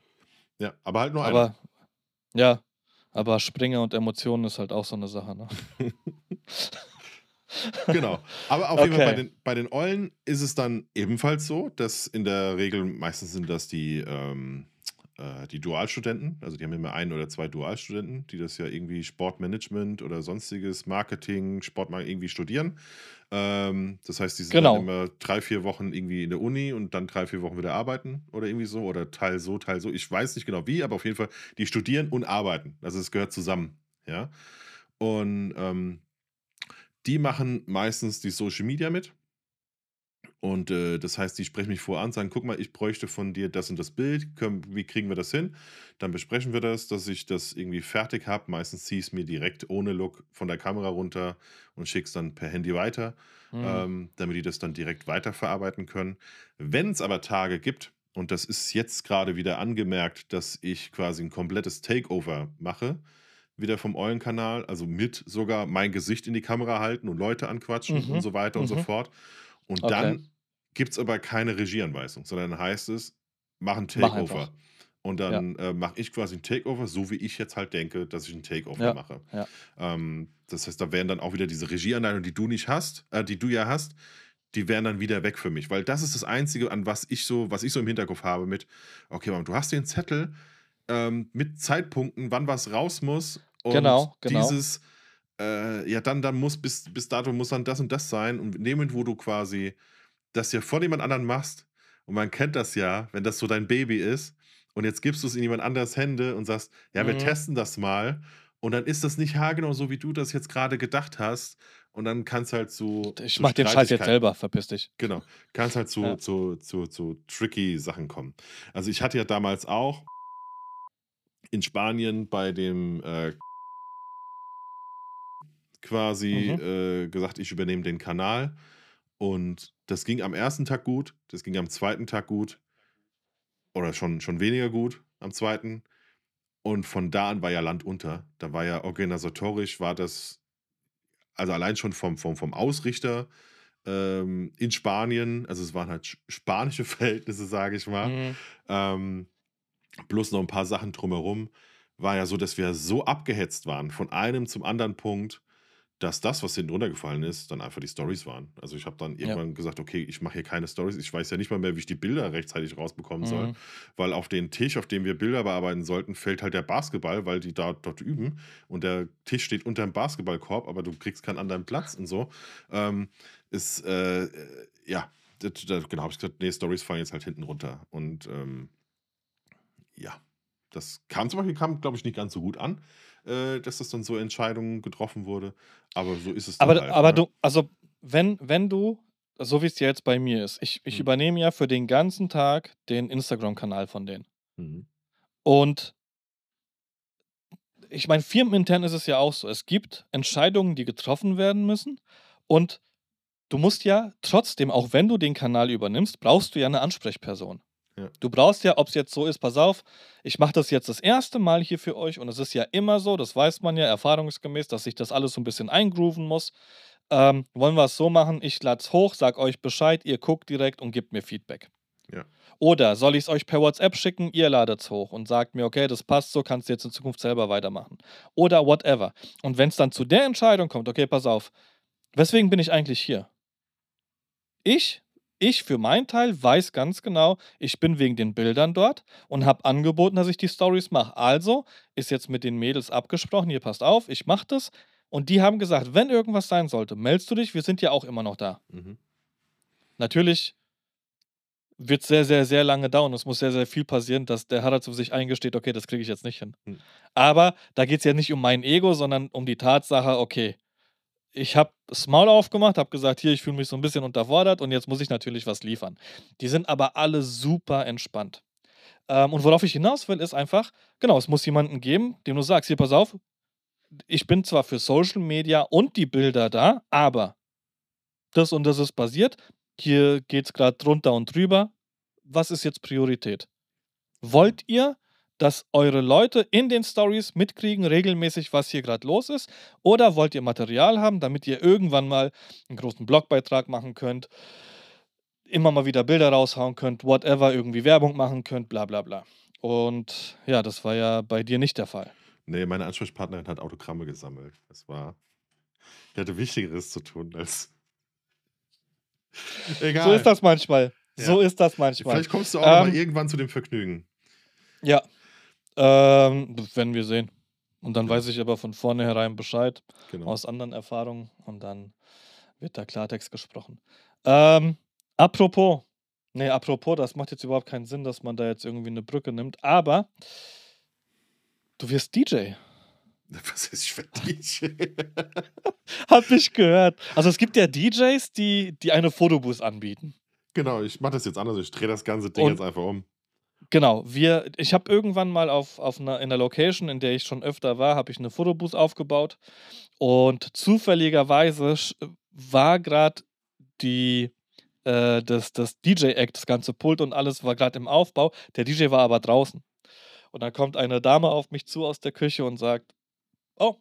ja, aber halt nur einer. Aber, ja, aber Springer und Emotionen ist halt auch so eine Sache, ne? Genau. Aber auf jeden Fall bei Okay. den, bei den Eulen ist es dann ebenfalls so, dass in der Regel, meistens sind das die, ähm, äh, die Dualstudenten, also die haben immer ein oder zwei Dualstudenten, die das ja irgendwie Sportmanagement oder sonstiges Marketing, Sportmarketing irgendwie studieren. Ähm, das heißt, die sind Genau. dann immer drei, vier Wochen irgendwie in der Uni und dann drei, vier Wochen wieder arbeiten oder irgendwie so oder Teil so, Teil so. Ich weiß nicht genau wie, aber auf jeden Fall, die studieren und arbeiten. Also es gehört zusammen. Ja. Und ähm, die machen meistens die Social Media mit. Und äh, das heißt, die sprechen mich vor an, sagen, guck mal, ich bräuchte von dir das und das Bild, können, wie kriegen wir das hin? Dann besprechen wir das, dass ich das irgendwie fertig habe. Meistens ziehe ich es mir direkt ohne Look von der Kamera runter und schicke es dann per Handy weiter, Hm. ähm, damit die das dann direkt weiterverarbeiten können. Wenn es aber Tage gibt, und das ist jetzt gerade wieder angemerkt, dass ich quasi ein komplettes Takeover mache, wieder vom Eulenkanal, also mit sogar mein Gesicht in die Kamera halten und Leute anquatschen und Mhm. so weiter und so Mhm. fort. Und Okay. dann gibt es aber keine Regieanweisung, sondern heißt es, mach ein Mach Takeover. einfach. Und Ja. dann äh, mache ich quasi ein Takeover, so wie ich jetzt halt denke, dass ich ein Takeover Ja. mache. Ja. Ähm, das heißt, da wären dann auch wieder diese Regieanleitungen, die du nicht hast, äh, die du ja hast, die wären dann wieder weg für mich. Weil das ist das Einzige, an was ich so, was ich so im Hinterkopf habe mit, okay, Mann, du hast den Zettel ähm, mit Zeitpunkten, wann was raus muss. Und Genau, genau. dieses, äh, ja, dann, dann muss bis, bis dato muss dann das und das sein. Und in dem Moment, wo du quasi das ja von jemand anderen machst, und man kennt das ja, wenn das so dein Baby ist, und jetzt gibst du es in jemand anderes Hände und sagst, ja, wir Mhm. testen das mal. Und dann ist das nicht haargenau so, wie du das jetzt gerade gedacht hast. Und dann kann es halt zu. Ich zu mach den Scheiß jetzt selber, verpiss dich. Genau. Kann es halt zu, Ja. zu, zu, zu tricky Sachen kommen. Also ich hatte ja damals auch in Spanien bei dem äh, quasi Mhm. äh, gesagt, ich übernehme den Kanal. Und das ging am ersten Tag gut, das ging am zweiten Tag gut. Oder schon, schon weniger gut am zweiten. Und von da an war ja Land unter. Da war ja organisatorisch, war das, also allein schon vom, vom, vom Ausrichter ähm, in Spanien, also es waren halt sch- spanische Verhältnisse, sage ich mal, Mhm. ähm, plus noch ein paar Sachen drumherum, war ja so, dass wir so abgehetzt waren von einem zum anderen Punkt, dass das, was hinten runtergefallen ist, dann einfach die Stories waren. Also ich habe dann Ja. irgendwann gesagt, okay, ich mache hier keine Stories. Ich weiß ja nicht mal mehr, wie ich die Bilder rechtzeitig rausbekommen soll Mhm. weil auf den Tisch, auf dem wir Bilder bearbeiten sollten, fällt halt der Basketball, weil die da dort üben und der Tisch steht unter dem Basketballkorb, aber du kriegst keinen anderen Platz und so. Ähm, ist, äh, äh, ja, das, das, genau, habe ich gesagt, nee, Stories fallen jetzt halt hinten runter. Und ähm, ja, das kam zum Beispiel, kam, glaube ich, nicht ganz so gut an, äh, dass das dann so Entscheidungen getroffen wurde. Aber so ist es Aber, halt. aber ne? du, also wenn, wenn du, so wie es jetzt bei mir ist, ich, ich Hm. übernehme ja für den ganzen Tag den Instagram-Kanal von denen. Mhm. Und ich meine, firmenintern ist es ja auch so. Es gibt Entscheidungen, die getroffen werden müssen. Und du musst ja trotzdem, auch wenn du den Kanal übernimmst, brauchst du ja eine Ansprechperson. Ja. Du brauchst ja, ob es jetzt so ist, pass auf, ich mache das jetzt das erste Mal hier für euch und es ist ja immer so, das weiß man ja erfahrungsgemäß, dass sich das alles so ein bisschen eingrooven muss. Ähm, wollen wir es so machen, ich lade es hoch, sag euch Bescheid, ihr guckt direkt und gebt mir Feedback. Ja. Oder soll ich es euch per WhatsApp schicken, ihr ladet es hoch und sagt mir, okay, das passt so, kannst du jetzt in Zukunft selber weitermachen. Oder whatever. Und wenn es dann zu der Entscheidung kommt, okay, pass auf, weswegen bin ich eigentlich hier? Ich, ich für meinen Teil weiß ganz genau, ich bin wegen den Bildern dort und habe angeboten, dass ich die Stories mache. Also ist jetzt mit den Mädels abgesprochen, hier passt auf, ich mache das. Und die haben gesagt, wenn irgendwas sein sollte, meldest du dich, wir sind ja auch immer noch da. Mhm. Natürlich wird es sehr, sehr, sehr lange dauern. Es muss sehr, sehr viel passieren, dass der Harald zu sich eingesteht, okay, das kriege ich jetzt nicht hin. Hm. Aber da geht es ja nicht um mein Ego, sondern um die Tatsache, okay, ich habe das Maul aufgemacht, habe gesagt, hier, ich fühle mich so ein bisschen unterfordert und jetzt muss ich natürlich was liefern. Die sind aber alle super entspannt. Ähm, und worauf ich hinaus will, ist einfach, genau, es muss jemanden geben, dem du sagst, hier, pass auf, ich bin zwar für Social Media und die Bilder da, aber das und das ist passiert. Hier geht es gerade drunter und drüber. Was ist jetzt Priorität? Wollt ihr, dass eure Leute in den Stories mitkriegen, regelmäßig, was hier gerade los ist? Oder wollt ihr Material haben, damit ihr irgendwann mal einen großen Blogbeitrag machen könnt, immer mal wieder Bilder raushauen könnt, whatever, irgendwie Werbung machen könnt, bla bla bla. Und ja, das war ja bei dir nicht der Fall. Nee, meine Ansprechpartnerin hat Autogramme gesammelt. Das war. Die hatte Wichtigeres zu tun als. Egal. So ist das manchmal. Ja. So ist das manchmal. Vielleicht kommst du auch Ähm, mal irgendwann zu dem Vergnügen. Ja. Ähm, das werden wir sehen. Und dann Ja. weiß ich aber von vornherein Bescheid Genau. aus anderen Erfahrungen und dann wird da Klartext gesprochen. Ähm, apropos, nee, apropos, das macht jetzt überhaupt keinen Sinn, dass man da jetzt irgendwie eine Brücke nimmt, aber du wirst DJ. Was ist für dich? Hab ich gehört. Also es gibt ja DJs, die, die eine Fotobooth anbieten. genau, ich mache das jetzt anders. Ich drehe das ganze Ding Und- jetzt einfach um. Genau, wir, ich habe irgendwann mal auf, auf einer, in der Location, in der ich schon öfter war, habe ich eine Fotobooth aufgebaut und zufälligerweise war gerade die äh, das, das DJ-Act, das ganze Pult und alles war gerade im Aufbau. Der DJ war aber draußen. Und dann kommt eine Dame auf mich zu aus der Küche und sagt, oh,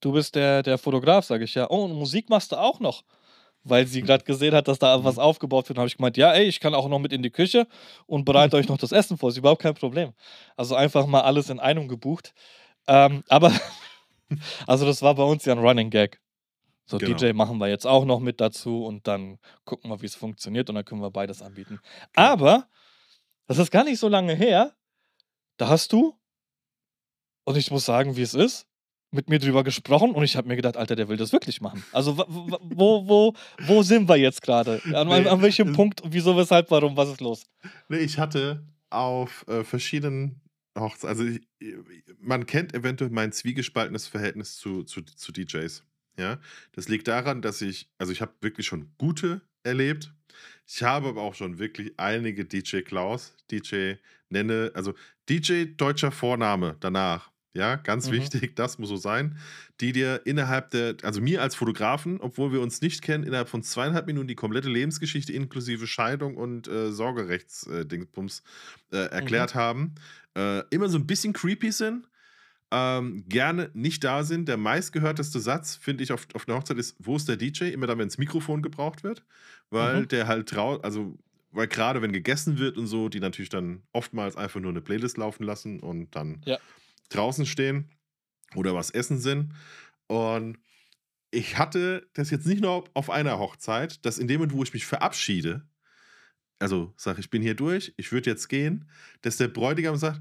du bist der, der Fotograf, sage ich ja. Oh, und Musik machst du auch noch. Weil sie gerade gesehen hat, dass da was aufgebaut wird. Und habe ich gemeint, ja, ey, ich kann auch noch mit in die Küche und bereite euch noch das Essen vor. Ist überhaupt kein Problem. Also einfach mal alles in einem gebucht. Ähm, aber, also das war bei uns ja ein Running Gag. So, genau. DJ machen wir jetzt auch noch mit dazu und dann gucken wir, wie es funktioniert und dann können wir beides anbieten. Okay. Aber, das ist gar nicht so lange her, da hast du, und ich muss sagen, wie es ist, mit mir drüber gesprochen und ich habe mir gedacht, Alter, der will das wirklich machen. Also wo, wo, wo sind wir jetzt gerade? An, nee, an, welchem Punkt, wieso, weshalb, warum, was ist los? Nee, ich hatte auf äh, verschiedenen Hochzeiten, also ich, man kennt eventuell mein zwiegespaltenes Verhältnis zu, zu, zu DJs. Ja, das liegt daran, dass ich, also ich habe wirklich schon gute erlebt. Ich habe aber auch schon wirklich einige DJ Klaus, DJ nenne, also DJ deutscher Vorname danach. Ja, ganz mhm. wichtig, das muss so sein, die dir innerhalb der, also mir als Fotografen, obwohl wir uns nicht kennen, innerhalb von zweieinhalb Minuten die komplette Lebensgeschichte inklusive Scheidung und äh, Sorgerechtsdingsbums äh, äh, erklärt mhm. haben, äh, immer so ein bisschen creepy sind, ähm, gerne nicht da sind. Der meistgehörteste Satz, finde ich, auf, auf einer Hochzeit ist, wo ist der DJ? Immer dann, wenn das Mikrofon gebraucht wird, weil mhm. der halt traut, also weil gerade wenn gegessen wird und so, die natürlich dann oftmals einfach nur eine Playlist laufen lassen und dann ja. Draußen stehen oder was essen sind. Und ich hatte das jetzt nicht nur auf einer Hochzeit, dass in dem Moment, wo ich mich verabschiede, also sage, ich bin hier durch, ich würde jetzt gehen, dass der Bräutigam sagt,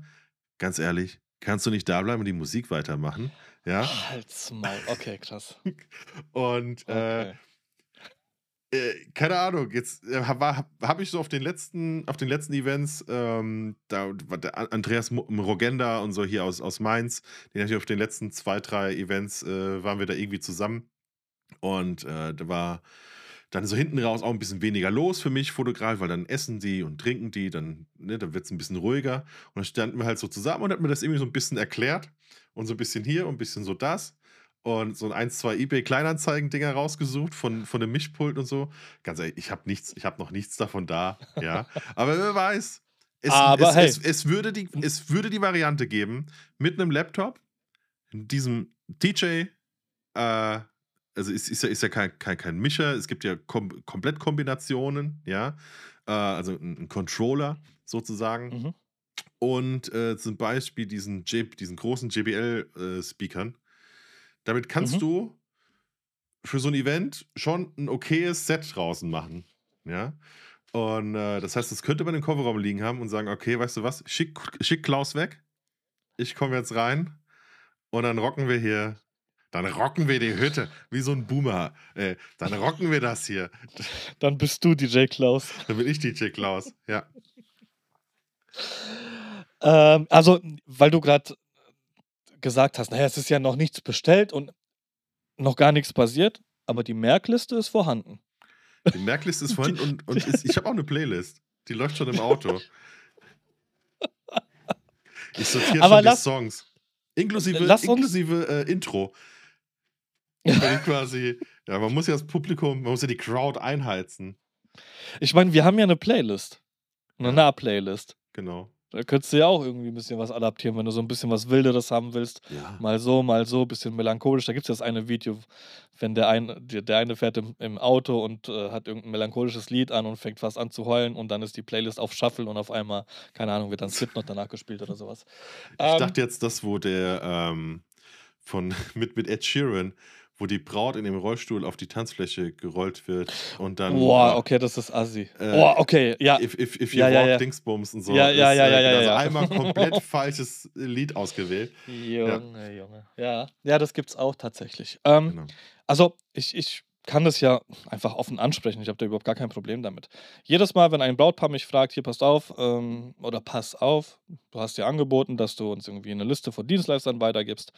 ganz ehrlich, Kannst du nicht da bleiben und die Musik weitermachen? Ja. Halt's Maul. Okay, krass. und äh, okay. äh, keine Ahnung, jetzt äh, habe hab ich so auf den letzten, auf den letzten Events, ähm, da war der Andreas Rogenda und so hier aus, aus Mainz, den hatte ich auf den letzten zwei, drei Events, äh, waren wir da irgendwie zusammen. Und äh, da war dann so hinten raus auch ein bisschen weniger los für mich, Fotograf, weil dann essen die und trinken die, dann, ne, dann wird es ein bisschen ruhiger. Und dann standen wir halt so zusammen und hat mir das irgendwie so ein bisschen erklärt. Und so ein bisschen hier und ein bisschen so das. Und so ein, zwei eBay-Kleinanzeigen-Dinger rausgesucht von, von dem Mischpult und so. Ganz ehrlich, ich habe nichts, ich habe noch nichts davon da, ja. Aber wer weiß. Es, Aber es, hey. es, es, würde die, es würde die Variante geben, mit einem Laptop, in diesem DJ, äh, also es ist ja, ist ja kein, kein, kein Mischer, es gibt ja Kom Komplettkombinationen, ja. Äh, also ein, ein, Controller sozusagen. Mhm. Und äh, zum Beispiel diesen, J diesen großen JBL-Speakern. Damit kannst mhm. du für so ein Event schon ein okayes Set draußen machen. Ja. Und äh, das heißt, das könnte man im Kofferraum liegen haben und sagen, okay, weißt du was, schick, schick Klaus weg. Ich komme jetzt rein und dann rocken wir hier dann rocken wir die Hütte wie so ein Boomer. Äh, dann rocken wir das hier. Dann bist du DJ Klaus. Dann bin ich DJ Klaus, ja. Ähm, also, weil du gerade gesagt hast, naja, es ist ja noch nichts bestellt und noch gar nichts passiert, aber die Merkliste ist vorhanden. Die Merkliste ist vorhanden und, und ist, ich habe auch eine Playlist. Die läuft schon im Auto. Ich sortiere schon die Songs. Inklusive, inklusive äh, Intro. quasi, ja, man muss ja das Publikum, man muss ja die Crowd einheizen. Ich meine, wir haben ja eine Playlist. Eine ja. Nah-Playlist. Genau. Da könntest du ja auch irgendwie ein bisschen was adaptieren, wenn du so ein bisschen was Wilderes haben willst. Ja. Mal so, mal so, ein bisschen melancholisch. Da gibt es ja das eine Video, wenn der, ein, der eine fährt im, im Auto und äh, hat irgendein melancholisches Lied an und fängt fast an zu heulen und dann ist die Playlist auf Shuffle und auf einmal, keine Ahnung, wird dann Slipknot danach gespielt oder sowas. Ich ähm, dachte jetzt, das, wo der ähm, von, mit, mit Ed Sheeran wo die Braut in dem Rollstuhl auf die Tanzfläche gerollt wird und dann. Boah, okay, das ist assi. Äh, Boah, okay, ja. If, if, if you ja, walk, ja, ja. Dingsbums und so. Ja, ja, ist, ja, ja, äh, ja, Also ja. einmal komplett falsches Lied ausgewählt. Junge, ja. Junge. Ja, ja, das gibt's auch tatsächlich. Ähm, genau. Also, ich, ich kann das ja einfach offen ansprechen. Ich habe da überhaupt gar kein Problem damit. Jedes Mal, wenn ein Brautpaar mich fragt, hier passt auf ähm, oder pass auf, du hast dir angeboten, dass du uns irgendwie eine Liste von Dienstleistern weitergibst.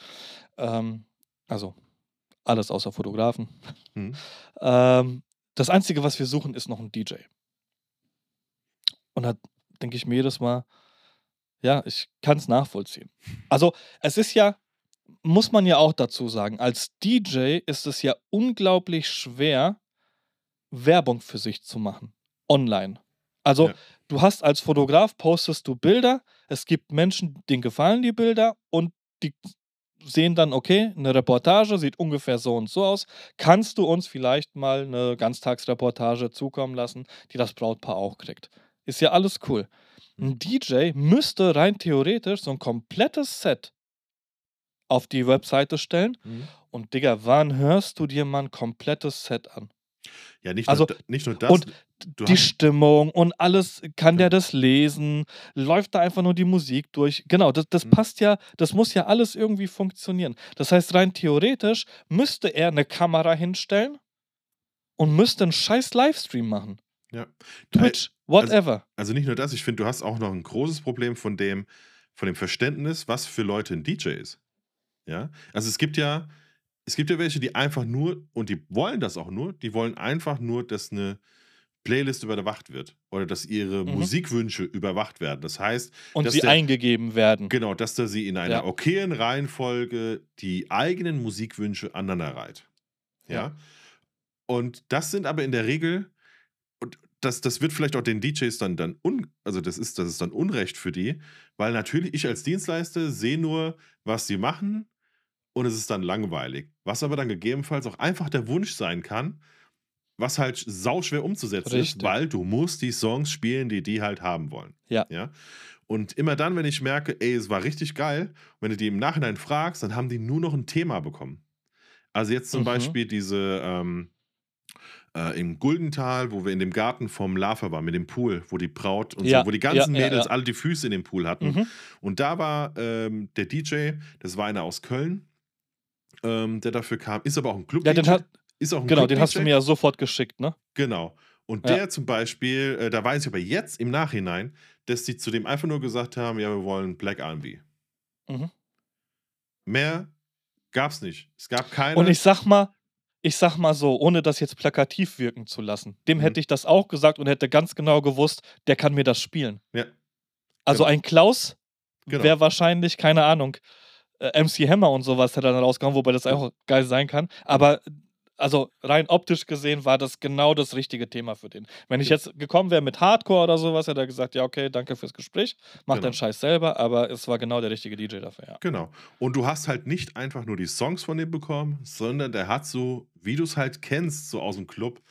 Ähm, also alles außer Fotografen. Mhm. Ähm, das Einzige, was wir suchen, ist noch ein DJ. Und da denke ich mir jedes Mal, ja, ich kann es nachvollziehen. Also, es ist ja, muss man ja auch dazu sagen, als DJ ist es ja unglaublich schwer, Werbung für sich zu machen. Online. Also, ja. du hast als Fotograf, postest du Bilder, es gibt Menschen, denen gefallen die Bilder und die sehen dann, okay, eine Reportage sieht ungefähr so und so aus. Kannst du uns vielleicht mal eine Ganztagsreportage zukommen lassen, die das Brautpaar auch kriegt? Ist ja alles cool. Ein DJ müsste rein theoretisch so ein komplettes Set auf die Webseite stellen. Mhm. Und Digga, wann hörst du dir mal ein komplettes Set an? Ja, nicht, Also, nur, nicht nur das. und Die Stimmung und alles, kann Ja. der das lesen? Läuft da einfach nur die Musik durch? Genau, das, das Mhm. passt ja, das muss ja alles irgendwie funktionieren. Das heißt, rein theoretisch müsste er eine Kamera hinstellen und müsste einen scheiß Livestream machen. ja. Twitch, whatever. Also nicht nur das, ich finde, du hast auch noch ein großes Problem von dem, von dem Verständnis, was für Leute ein DJ ist. Ja. Also es gibt ja, es gibt ja welche, die einfach nur, und die wollen das auch nur, die wollen einfach nur, dass eine Playlist überwacht wird. Oder dass ihre Mhm. Musikwünsche überwacht werden. Das heißt, und dass sie der- eingegeben werden. genau, dass da sie in einer Ja. okayen Reihenfolge die eigenen Musikwünsche aneinander reiht. Ja. Ja. Und das sind aber in der Regel, und das, das wird vielleicht auch den DJs dann, dann un, also das ist, das ist dann Unrecht für die, weil natürlich ich als Dienstleister sehe nur, was sie machen und es ist dann langweilig. Was aber dann gegebenenfalls auch einfach der Wunsch sein kann, was halt sauschwer umzusetzen ist, Richtig. weil du musst die Songs spielen, die die halt haben wollen. Ja. ja? Und immer dann, wenn ich merke, ey, es war richtig geil, wenn du die im Nachhinein fragst, dann haben die nur noch ein Thema bekommen. Also jetzt zum Mhm. Beispiel diese ähm, äh, im Guldental, wo wir in dem Garten vom Lava waren, mit dem Pool, wo die Braut und Ja, so, wo die ganzen ja, Mädels ja. alle die Füße in dem Pool hatten. Mhm. Und da war ähm, der DJ, das war einer aus Köln, ähm, der dafür kam, ist aber auch ein Club. Ja, den hat, ist auch ein genau, Club den hast du mir ja sofort geschickt, ne? Genau. Und Ja. der zum Beispiel, äh, da weiß ich aber jetzt im Nachhinein, dass die zu dem einfach nur gesagt haben, ja, wir wollen Black R&B. Mhm. Mehr gab's nicht. Es gab keine. Und ich sag mal, ich sag mal so, ohne das jetzt plakativ wirken zu lassen, dem Mhm. hätte ich das auch gesagt und hätte ganz genau gewusst, der kann mir das spielen. ja, Also Genau. ein Klaus Genau. wäre wahrscheinlich, keine Ahnung, äh, MC Hammer und sowas hätte dann rausgekommen, wobei das auch geil sein kann. Aber also rein optisch gesehen war das genau das richtige Thema für den. Wenn ich jetzt gekommen wäre mit Hardcore oder sowas, hätte er gesagt, ja, okay, danke fürs Gespräch, mach Genau. deinen Scheiß selber, aber es war genau der richtige DJ dafür, ja. Genau. Und du hast halt nicht einfach nur die Songs von dem bekommen, sondern der hat so, wie du es halt kennst, so aus dem Club,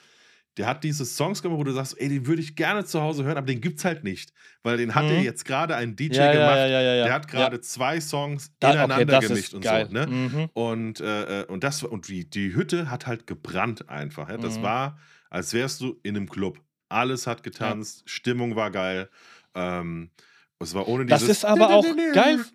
der hat diese Songs gemacht, wo du sagst, ey, den würde ich gerne zu Hause hören, aber den gibt's halt nicht. Weil den hat Mhm. er jetzt gerade ein DJ Ja, gemacht, ja, ja, ja. der hat gerade zwei Songs Da, ineinander okay, das gemischt und geil. so. Ne? Mhm. Und, äh, äh, und das und wie die Hütte hat halt gebrannt einfach. Ja? Das Mhm. war, als wärst du in einem Club. Alles hat getanzt, Stimmung war geil. Ähm, es war ohne Das dieses. ist aber auch geil.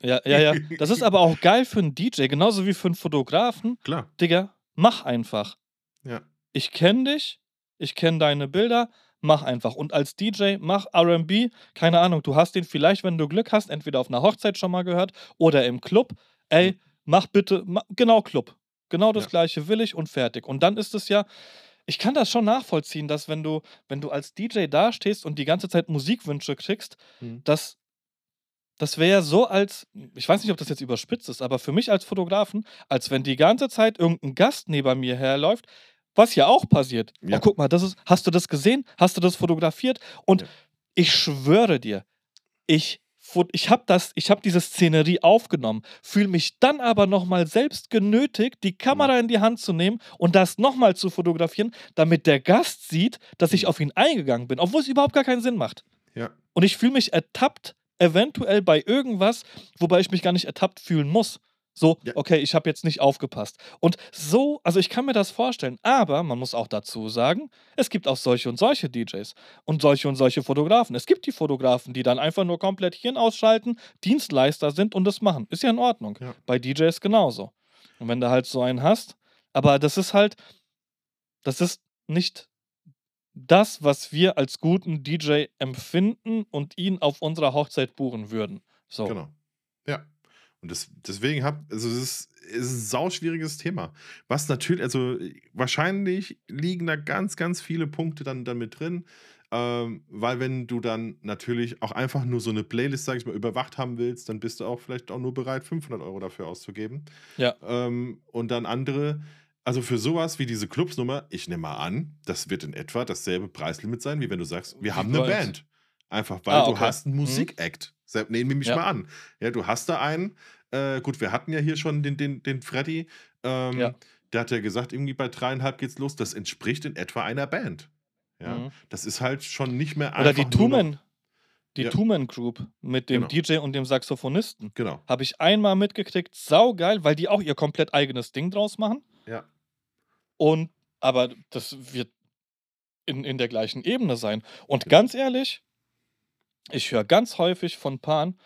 Ja, ja, ja. Das ist aber auch geil für einen DJ, genauso wie für einen Fotografen. Klar, Digga, mach einfach. ja. Ich kenne dich, ich kenne deine Bilder, mach einfach. Und als DJ, mach RB, keine Ahnung, du hast den vielleicht, wenn du Glück hast, entweder auf einer Hochzeit schon mal gehört oder im Club. Ey, Mhm. mach bitte, ma, genau Club. Genau das Ja. gleiche will ich und fertig. Und dann ist es ja, ich kann das schon nachvollziehen, dass wenn du, wenn du als DJ dastehst und die ganze Zeit Musikwünsche kriegst, Mhm. dass das wäre ja so als, ich weiß nicht, ob das jetzt überspitzt ist, aber für mich als Fotografen, als wenn die ganze Zeit irgendein Gast neben mir herläuft, was ja auch passiert. Ja. Oh, guck mal, das ist, hast du das gesehen? Hast du das fotografiert? Und Ja. ich schwöre dir, ich, ich habe das, ich habe diese Szenerie aufgenommen, fühle mich dann aber nochmal selbst genötigt, die Kamera in die Hand zu nehmen und das nochmal zu fotografieren, damit der Gast sieht, dass ich Mhm. auf ihn eingegangen bin, obwohl es überhaupt gar keinen Sinn macht. Ja. Und ich fühle mich ertappt, eventuell bei irgendwas, wobei ich mich gar nicht ertappt fühlen muss. So, Ja. okay, ich habe jetzt nicht aufgepasst. Und so, also ich kann mir das vorstellen, aber man muss auch dazu sagen, es gibt auch solche und solche DJs und solche und solche Fotografen. Es gibt die Fotografen, die dann einfach nur komplett Hirn ausschalten, Dienstleister sind und das machen. Ist ja in Ordnung. Ja. Bei DJs genauso. Und wenn du halt so einen hast, aber das ist halt, das ist nicht das, was wir als guten DJ empfinden und ihn auf unserer Hochzeit buchen würden. So. Genau. Ja. Und das, deswegen hab, also es ist, es ist ein sauschwieriges Thema. Was natürlich, also wahrscheinlich liegen da ganz, ganz viele Punkte dann, dann mit drin. Ähm, weil wenn du dann natürlich auch einfach nur so eine Playlist, sag ich mal, überwacht haben willst, dann bist du auch vielleicht auch nur bereit, 500 Euro dafür auszugeben. Ja. Ähm, und dann andere, also für sowas wie diese Clubsnummer, ich nehme mal an, das wird in etwa dasselbe Preislimit sein, wie wenn du sagst, wir haben eine? Band. Einfach weil Ah, du okay. hast einen Mhm. Musikact. Selbst- Nehmen wir mich Ja. mal an. Ja, du hast da einen, äh, gut, wir hatten ja hier schon den, den, den Freddy. Ähm, Ja. Der hat ja gesagt, irgendwie bei dreieinhalb geht's los. Das entspricht in etwa einer Band. Ja, Mhm. das ist halt schon nicht mehr Oder die einfach nur noch- Two-Man, die Ja. Two-Man Group mit dem Genau. DJ und dem Saxophonisten. Genau. Habe ich einmal mitgekriegt, saugeil, weil die auch ihr komplett eigenes Ding draus machen. Ja. Und aber das wird in, in der gleichen Ebene sein. Und Ja. ganz ehrlich, ich höre ganz häufig von Paaren,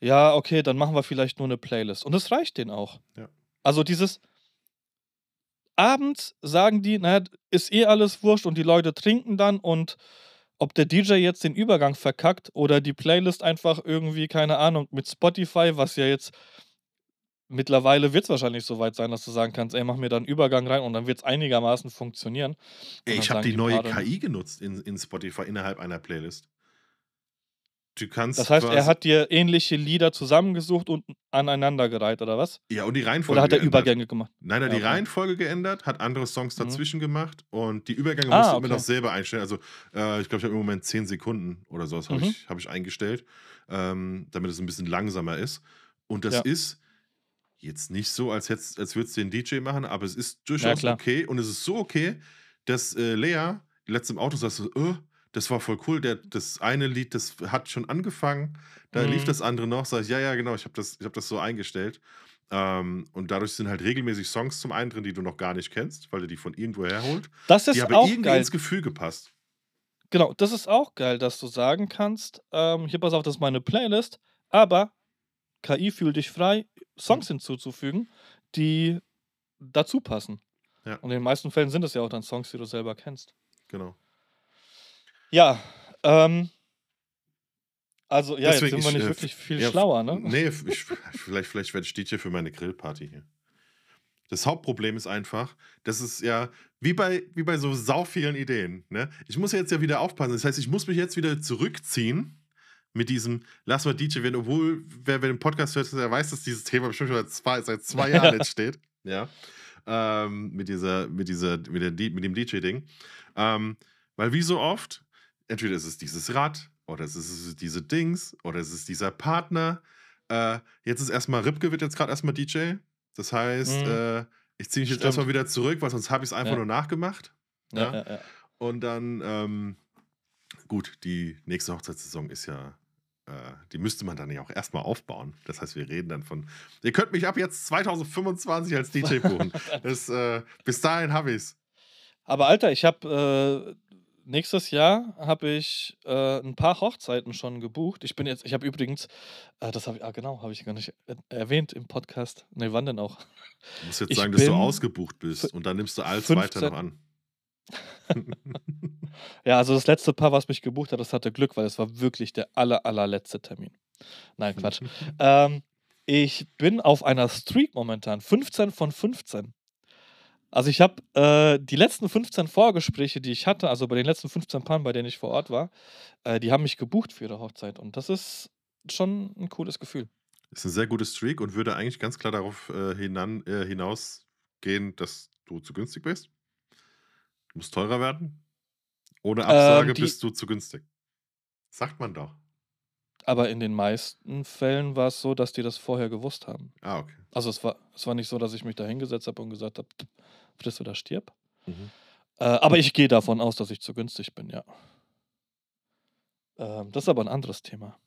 ja, okay, dann machen wir vielleicht nur eine Playlist. Und das reicht denen auch. Ja. Also dieses abends sagen die, naja, ist eh alles wurscht und die Leute trinken dann und ob der DJ jetzt den Übergang verkackt oder die Playlist einfach irgendwie, keine Ahnung, mit Spotify, was ja jetzt mittlerweile wird es wahrscheinlich so weit sein, dass du sagen kannst, ey, mach mir da einen Übergang rein und dann wird es einigermaßen funktionieren. Ey, ich habe die neue KI genutzt in, in Spotify innerhalb einer Playlist. Du kannst Das heißt, er hat dir ähnliche Lieder zusammengesucht und aneinandergereiht, oder was? ja und die Reihenfolge Oder hat er geändert. Übergänge gemacht? Nein, er hat Ja, die okay. Reihenfolge geändert, hat andere Songs Mhm. dazwischen gemacht und die Übergänge Ah, musst du immer okay. noch selber einstellen. Also äh, ich glaube, ich habe im Moment 10 Sekunden oder sowas habe Mhm. ich, hab ich eingestellt, ähm, damit es ein bisschen langsamer ist. Und das Ja. ist jetzt nicht so, als, hätt's- als würdest du den DJ machen, aber es ist durchaus klar. okay. Und es ist so okay, dass äh, Lea letztens im Auto sagt, so, äh, das war voll cool. Der, das eine Lied, das hat schon angefangen. Da lief Mhm. das andere noch. Sag ich, ja, ja, genau, ich habe das, ich hab das so eingestellt. Ähm, und dadurch sind halt regelmäßig Songs zum einen drin, die du noch gar nicht kennst, weil du die von irgendwo herholt. Das Die ist haben auch irgendwie geil. ins Gefühl gepasst. Genau, das ist auch geil, dass du sagen kannst, ähm, hier pass auf, das ist meine Playlist, aber KI fühlt dich frei, Songs hinzuzufügen, die dazu passen. Ja. Und in den meisten Fällen sind es ja auch dann Songs, die du selber kennst. Genau. Ja, ähm, also ja, Deswegen, jetzt sind wir ich, nicht äh, wirklich viel ja, schlauer, ne? Nee, ich, vielleicht, vielleicht werde ich DJ für meine Grillparty hier. Das Hauptproblem ist einfach, das ist ja wie bei, wie bei so sau vielen Ideen. Ne? Ich muss jetzt ja wieder aufpassen. Das heißt, ich muss mich jetzt wieder zurückziehen mit diesem Lass mal DJ werden, obwohl wer, wer den Podcast hört, der weiß, dass dieses Thema bestimmt schon seit zwei, seit zwei Jahren jetzt steht. Ja. Ähm, mit dieser, mit dieser, mit, der, mit dem DJ-Ding. Ähm, weil wie so oft, entweder ist es dieses Rad oder es ist diese Dings oder es ist dieser Partner. Äh, jetzt ist erstmal Ripke wird jetzt gerade erstmal DJ. Das heißt, Mhm. äh, ich ziehe mich jetzt erstmal wieder zurück, weil sonst habe ich es einfach Ja. nur nachgemacht. Ja, ja. ja, ja. Und dann, ähm, gut, die nächste Hochzeitssaison ist ja, äh, die müsste man dann ja auch erstmal aufbauen. Das heißt, wir reden dann von, ihr könnt mich ab jetzt 2025 als DJ buchen. das, äh, bis dahin habe ich es. Aber Alter, ich habe äh, nächstes Jahr habe ich äh, ein paar Hochzeiten schon gebucht. Ich bin jetzt, ich habe übrigens, äh, das habe ich, ah genau, habe ich gar nicht äh, erwähnt im Podcast. Ne, wann denn auch? Du musst jetzt Ich sagen, dass du ausgebucht bist und dann nimmst du alles weiter 15 noch an. Ja, also das letzte Paar, was mich gebucht hat, das hatte Glück, weil es war wirklich der aller, allerletzte Termin. Nein, Quatsch. ähm, ich bin auf einer Streak momentan, 15 von 15. Also ich habe äh, die letzten 15 Vorgespräche, die ich hatte, also bei den letzten 15 Paaren, bei denen ich vor Ort war, äh, die haben mich gebucht für ihre Hochzeit. Und das ist schon ein cooles Gefühl. Ist ein sehr gutes Streak und würde eigentlich ganz klar darauf äh, hinan, äh, hinausgehen, dass du zu günstig bist. Du musst teurer werden. Ohne Absage Ähm, bist du zu günstig. Sagt man doch. Aber in den meisten Fällen war es so, dass die das vorher gewusst haben. Ah, okay. Also es war, es war nicht so, dass ich mich da hingesetzt habe und gesagt habe, friss oder stirb. Mhm. Äh, aber ich gehe davon aus, dass ich zu günstig bin, ja. Ähm, das ist aber ein anderes Thema.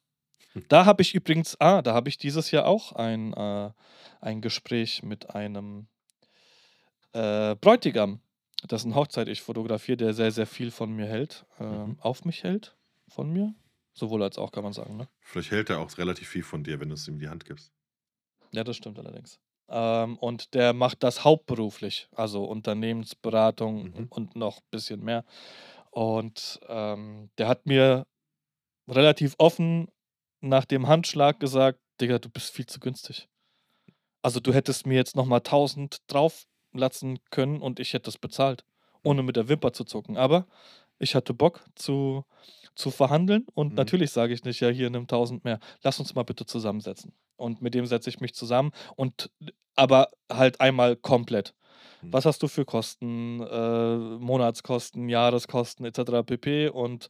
Hm. Da habe ich übrigens, ah, da habe ich dieses Jahr auch ein, äh, ein Gespräch mit einem äh, Bräutigam, dessen Hochzeit ich fotografiere, der sehr, sehr viel von mir hält, ähm, Mhm. auf mich hält, von mir. Sowohl als auch, kann man sagen, ne? Vielleicht hält er auch relativ viel von dir, wenn du es ihm die Hand gibst. Ja, das stimmt allerdings. Ähm, und der macht das hauptberuflich, also Unternehmensberatung Mhm. und noch ein bisschen mehr. Und ähm, der hat mir relativ offen nach dem Handschlag gesagt, Digga, du bist viel zu günstig. Also du hättest mir jetzt nochmal 1000 drauf lassen können und ich hätte es bezahlt, ohne mit der Wimper zu zucken. Aber ich hatte Bock zu, zu verhandeln und Mhm. natürlich sage ich nicht, ja, hier nimm 1000 mehr. Lass uns mal bitte zusammensetzen. Und mit dem setze ich mich zusammen und aber halt einmal komplett. Hm. Was hast du für Kosten, äh, Monatskosten, Jahreskosten etc. pp. Und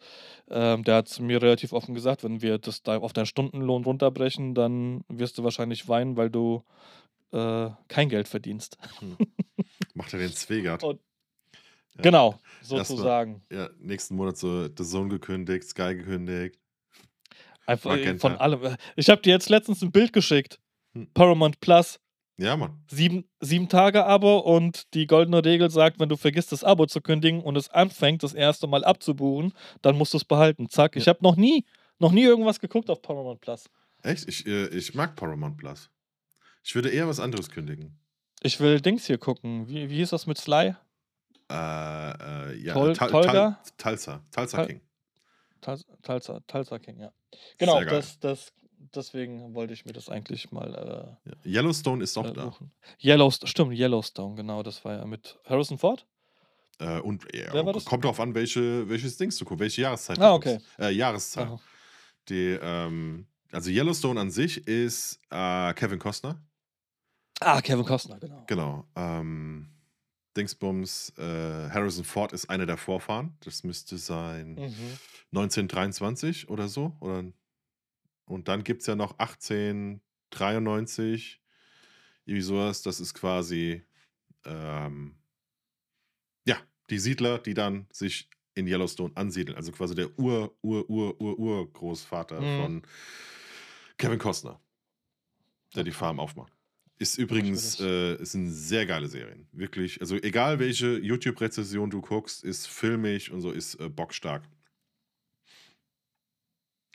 ähm, der hat mir relativ offen gesagt, wenn wir das da auf deinen Stundenlohn runterbrechen, dann wirst du wahrscheinlich weinen, weil du äh, kein Geld verdienst. Hm. Macht er den Zwegert. Und Genau, Erstmal, sozusagen. ja, nächsten Monat so The Zone gekündigt, Sky gekündigt, Einfach von allem. Ich habe dir jetzt letztens ein Bild geschickt. Hm. Paramount Plus. Ja, Mann. Sieben, sieben Tage Abo und die goldene Regel sagt, wenn du vergisst, das Abo zu kündigen und es anfängt, das erste Mal abzubuchen, dann musst du es behalten. Zack. Ich Ja. habe noch nie, noch nie irgendwas geguckt auf Paramount Plus. Echt? Ich, äh, ich mag Paramount Plus. Ich würde eher was anderes kündigen. Ich will Dings hier gucken. Wie, wie ist das mit Sly? Äh, äh, ja, Tol Tal, Tolga? Talsa. Talsa Tal King. Tal Talsa, Talsa King, ja. Genau, das, das, deswegen wollte ich mir das eigentlich mal Ja. Yellowstone ist äh, auch äh, da. Yellowstone, stimmt, Yellowstone, genau, das war ja mit Harrison Ford. Äh, und kommt drauf an, welche, welches Dings du guckst, welche Jahreszeit du Ah, okay. Äh, Jahreszahl. Aha. Die, ähm, also Yellowstone an sich ist äh, Kevin Costner. Ah, Kevin Costner, genau. Genau. Ähm, Dingsbums, äh, Harrison Ford ist einer der Vorfahren. Das müsste sein Mhm. 1923 oder so. Oder, und dann gibt es ja noch 1893. Irgendwie sowas. Das ist quasi, ähm, ja, die Siedler, die dann sich in Yellowstone ansiedeln. Also quasi der Ur, Ur, Ur, Ur, Urgroßvater Mhm. von Kevin Costner, der die. Farm aufmacht. Ist übrigens, äh, sind sehr geile Serien. Wirklich. Also egal welche YouTube-Rezession du guckst, ist filmig und so, ist äh, bockstark.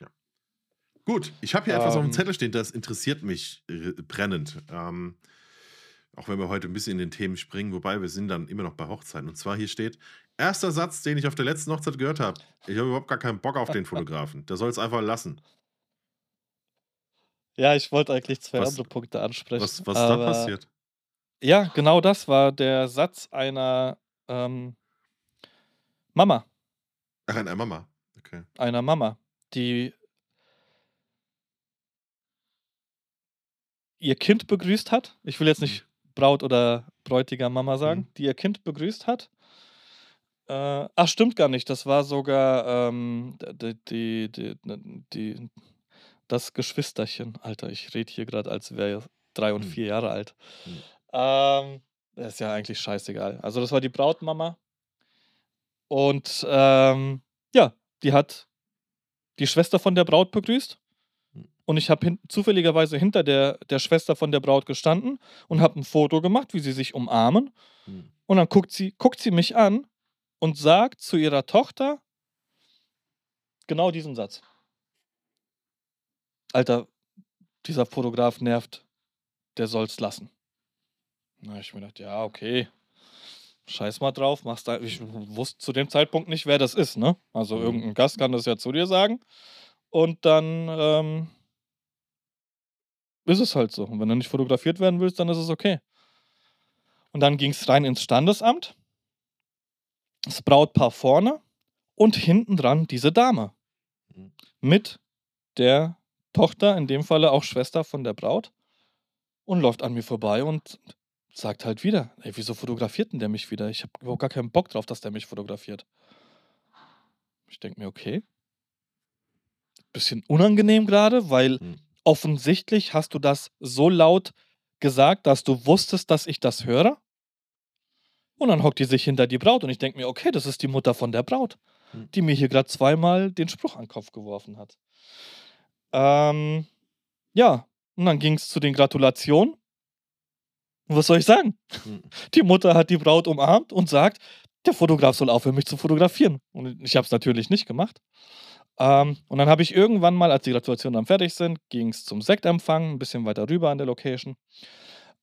Ja. Gut, ich habe hier etwas auf dem Ähm, Zettel stehen, das interessiert mich äh, brennend. Ähm, auch wenn wir heute ein bisschen in den Themen springen, wobei wir sind dann immer noch bei Hochzeiten. Und zwar hier steht, erster Satz, den ich auf der letzten Hochzeit gehört habe. Ich habe überhaupt gar keinen Bock auf den Fotografen. Der soll es einfach lassen. Ja, ich wollte eigentlich zwei Was, andere Punkte ansprechen, was, was ist da passiert? ja, genau das war der Satz einer ähm, Mama, Ach, eine Mama. Okay. einer Mama, die ihr Kind begrüßt hat. Ich will jetzt Mhm. nicht Braut oder Bräutiger Mama sagen, Mhm. die ihr Kind begrüßt hat. Äh, ach, stimmt gar nicht. Das war sogar ähm, die, die, die, die, das Geschwisterchen. Alter, ich rede hier gerade, als wäre ich drei und Hm. vier Jahre alt. Hm. Ähm, das ist ja eigentlich scheißegal. Also, das war die Brautmama. Und ähm, ja, die hat die Schwester von der Braut begrüßt. Hm. Und ich habe hin zufälligerweise hinter der, der Schwester von der Braut gestanden und habe ein Foto gemacht, wie sie sich umarmen. Und dann guckt sie, guckt sie mich an und sagt zu ihrer Tochter genau diesen Satz. Alter, dieser Fotograf nervt, der soll's lassen. Na, ich mir gedacht, ja, okay. Scheiß mal drauf, machst da. Ich wusste zu dem Zeitpunkt nicht, wer das ist, ne? Also Mhm. irgendein Gast kann das ja zu dir sagen. Und dann ähm, ist es halt so. Und wenn du nicht fotografiert werden willst, dann ist es okay. Und dann ging es rein ins Standesamt. Das Brautpaar vorne und hinten dran diese Dame. Mhm. Mit der Tochter, in dem Falle auch Schwester von der Braut. Und läuft an mir vorbei und sagt halt wieder, ey, wieso fotografiert denn der mich wieder? Ich habe überhaupt gar keinen Bock drauf, dass der mich fotografiert. Ich denke mir, okay. Bisschen unangenehm gerade, weil Hm. offensichtlich hast du das so laut gesagt, dass du wusstest, dass ich das höre. Und dann hockt die sich hinter die Braut und ich denke mir, okay, das ist die Mutter von der Braut, Hm. die mir hier gerade zweimal den Spruch an den Kopf geworfen hat. Ähm, ja, und dann ging es zu den Gratulationen. Und was soll ich sagen? Hm. Die Mutter hat die Braut umarmt und sagt, der Fotograf soll aufhören, mich zu fotografieren. Und ich habe es natürlich nicht gemacht. Ähm, und dann habe ich irgendwann mal, als die Gratulationen dann fertig sind, ging es zum Sektempfang, ein bisschen weiter rüber an der Location.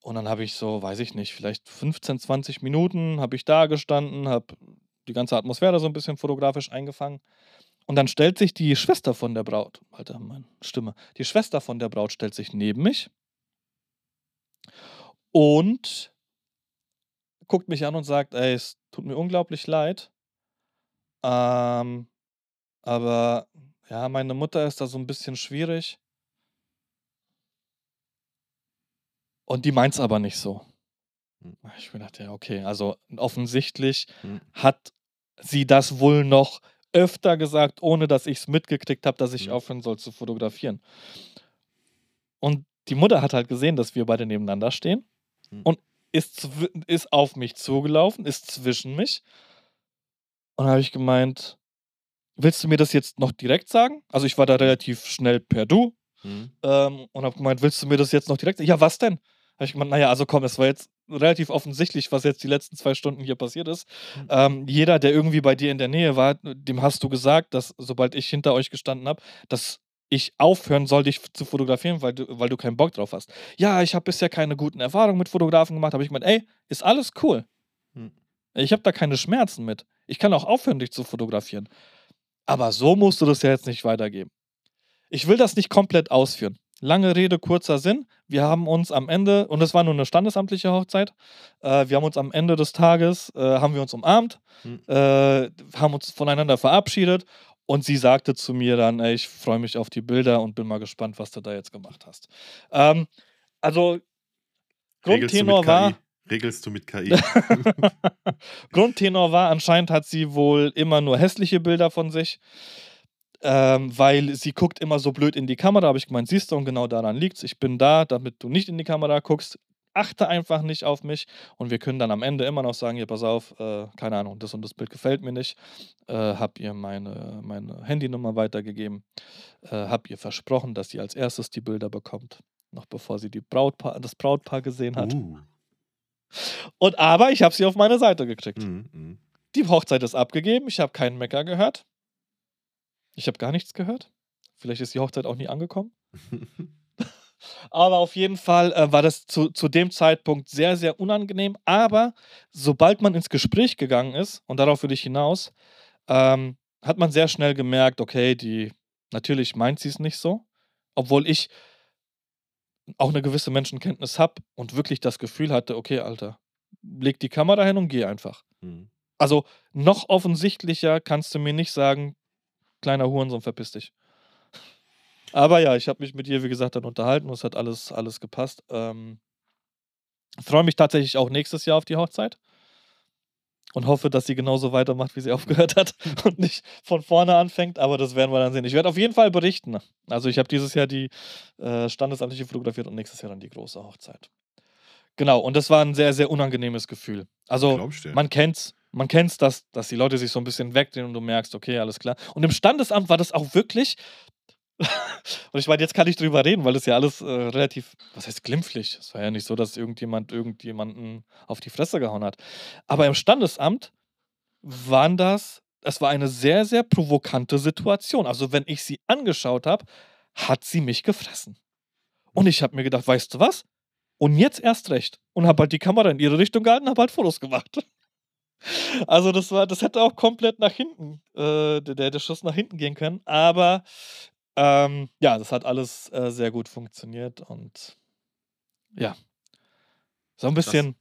Und dann habe ich so, weiß ich nicht, vielleicht 15, 20 Minuten habe ich da gestanden, habe die ganze Atmosphäre so ein bisschen fotografisch eingefangen. Und dann stellt sich die Schwester von der Braut, Alter, meine Stimme, die Schwester von der Braut stellt sich neben mich und guckt mich an und sagt, ey, es tut mir unglaublich leid. Ähm, aber ja, meine Mutter ist da so ein bisschen schwierig. Und die meint's aber nicht so. Hm. Ich mir dachte, ja, okay, also offensichtlich Hm. hat sie das wohl noch öfter gesagt, ohne dass ich es mitgekriegt habe, dass ich Hm. aufhören soll zu fotografieren. Und die Mutter hat halt gesehen, dass wir beide nebeneinander stehen Hm. und ist, ist auf mich zugelaufen, ist zwischen mich. Und habe ich gemeint, willst du mir das jetzt noch direkt sagen? Also ich war da relativ schnell per Du Hm. ähm, und habe gemeint, willst du mir das jetzt noch direkt sagen? Ja, was denn? Habe ich gemeint, naja, also komm, es war jetzt relativ offensichtlich, was jetzt die letzten zwei Stunden hier passiert ist. Hm. Ähm, jeder, der irgendwie bei dir in der Nähe war, dem hast du gesagt, dass sobald ich hinter euch gestanden habe, dass ich aufhören soll, dich zu fotografieren, weil du, weil du keinen Bock drauf hast. Ja, ich habe bisher keine guten Erfahrungen mit Fotografen gemacht. Habe ich gemeint, ey, ist alles cool. Hm. Ich habe da keine Schmerzen mit. Ich kann auch aufhören, dich zu fotografieren. Aber so musst du das ja jetzt nicht weitergeben. Ich will das nicht komplett ausführen. Lange Rede, kurzer Sinn. Wir haben uns am Ende, und es war nur eine standesamtliche Hochzeit, äh, wir haben uns am Ende des Tages, äh, haben wir uns umarmt, Hm. äh, haben uns voneinander verabschiedet und sie sagte zu mir dann, ey, ich freue mich auf die Bilder und bin mal gespannt, was du da jetzt gemacht hast. Ähm, also, Grundtenor war? Regelst du mit KI? Grundtenor war, anscheinend hat sie wohl immer nur hässliche Bilder von sich, ähm, weil sie guckt immer so blöd in die Kamera. Habe ich gemeint, siehst du, und genau daran liegt's. Ich bin da, damit du nicht in die Kamera guckst. Achte einfach nicht auf mich und wir können dann am Ende immer noch sagen: Hier, pass auf, äh, keine Ahnung, das und das Bild gefällt mir nicht. Äh, hab ihr meine, meine Handynummer weitergegeben. Äh, hab ihr versprochen, dass sie als erstes die Bilder bekommt, noch bevor sie die Brautpaar, das Brautpaar gesehen hat. uh. Und aber ich habe sie auf meine Seite gekriegt. Mhm, mhm. Die Hochzeit ist abgegeben. Ich habe keinen Mecker gehört. Ich habe gar nichts gehört. Vielleicht ist die Hochzeit auch nie angekommen. Aber auf jeden Fall äh, war das zu, zu dem Zeitpunkt sehr, sehr unangenehm. Aber sobald man ins Gespräch gegangen ist, und darauf will ich hinaus, ähm, hat man sehr schnell gemerkt, okay, die natürlich meint sie es nicht so. Obwohl ich auch eine gewisse Menschenkenntnis habe und wirklich das Gefühl hatte, okay, Alter, leg die Kamera hin und geh einfach. Mhm. Also noch offensichtlicher kannst du mir nicht sagen, kleiner Hurensohn, verpiss dich. Aber ja, ich habe mich mit ihr, wie gesagt, dann unterhalten und es hat alles, alles gepasst. Ähm, freue mich tatsächlich auch nächstes Jahr auf die Hochzeit und hoffe, dass sie genauso weitermacht, wie sie aufgehört hat und nicht von vorne anfängt. Aber das werden wir dann sehen. Ich werde auf jeden Fall berichten. Also ich habe dieses Jahr die äh, standesamtliche fotografiert und nächstes Jahr dann die große Hochzeit. Genau, und das war ein sehr, sehr unangenehmes Gefühl. Also man kennt's, man kennt's, dass, dass die Leute sich so ein bisschen wegdrehen und du merkst, okay, alles klar. Und im Standesamt war das auch wirklich. und ich meine, jetzt kann ich drüber reden, weil das ja alles äh, relativ, was heißt glimpflich? Es war ja nicht so, dass irgendjemand irgendjemanden auf die Fresse gehauen hat. Aber im Standesamt waren das, es war eine sehr, sehr provokante Situation. Also, wenn ich sie angeschaut habe, hat sie mich gefressen. Und ich habe mir gedacht, weißt du was? Und jetzt erst recht. Und habe halt die Kamera in ihre Richtung gehalten, habe halt Fotos gemacht. Also das war, das hätte auch komplett nach hinten, äh, der, der Schuss nach hinten gehen können. Aber ähm, ja, das hat alles äh, sehr gut funktioniert und ja. So ein bisschen,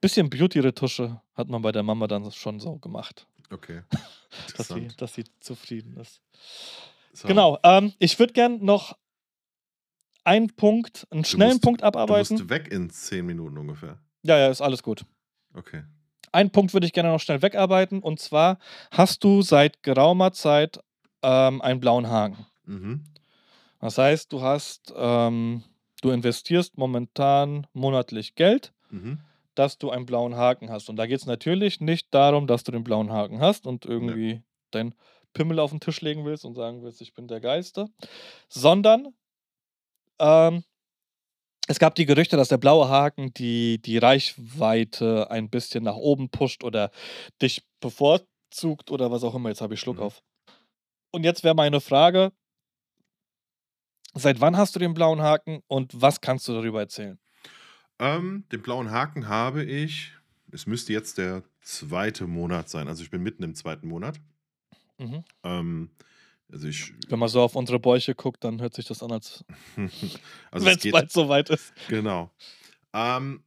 bisschen Beauty-Retusche hat man bei der Mama dann schon so gemacht, Okay. dass sie, dass sie zufrieden ist. So. Genau, ähm, ich würde gern noch einen Punkt, einen schnellen musst- Punkt Du abarbeiten. musst weg in zehn Minuten ungefähr. Ja, ja, ist alles gut. Okay. Einen Punkt würde ich gerne noch schnell wegarbeiten. Und zwar hast du seit geraumer Zeit ähm, einen blauen Haken. Mhm. Das heißt, du hast, ähm, du investierst momentan monatlich Geld, Mhm. dass du einen blauen Haken hast. Und da geht es natürlich nicht darum, dass du den blauen Haken hast und irgendwie dein Pimmel auf den Tisch legen willst und sagen willst, ich bin der Geiste, sondern ähm, es gab die Gerüchte, dass der blaue Haken die, die Reichweite ein bisschen nach oben pusht oder dich bevorzugt oder was auch immer. Jetzt habe ich Schluck Mhm. auf. Und jetzt wäre meine Frage, seit wann hast du den blauen Haken und was kannst du darüber erzählen? Ähm, den blauen Haken habe ich. Es müsste jetzt der zweite Monat sein. Also ich bin mitten im zweiten Monat. Mhm. Ähm, also ich. Wenn man so auf unsere Bäuche guckt, dann hört sich das an, als also wenn es bald soweit ist. Genau. Ähm,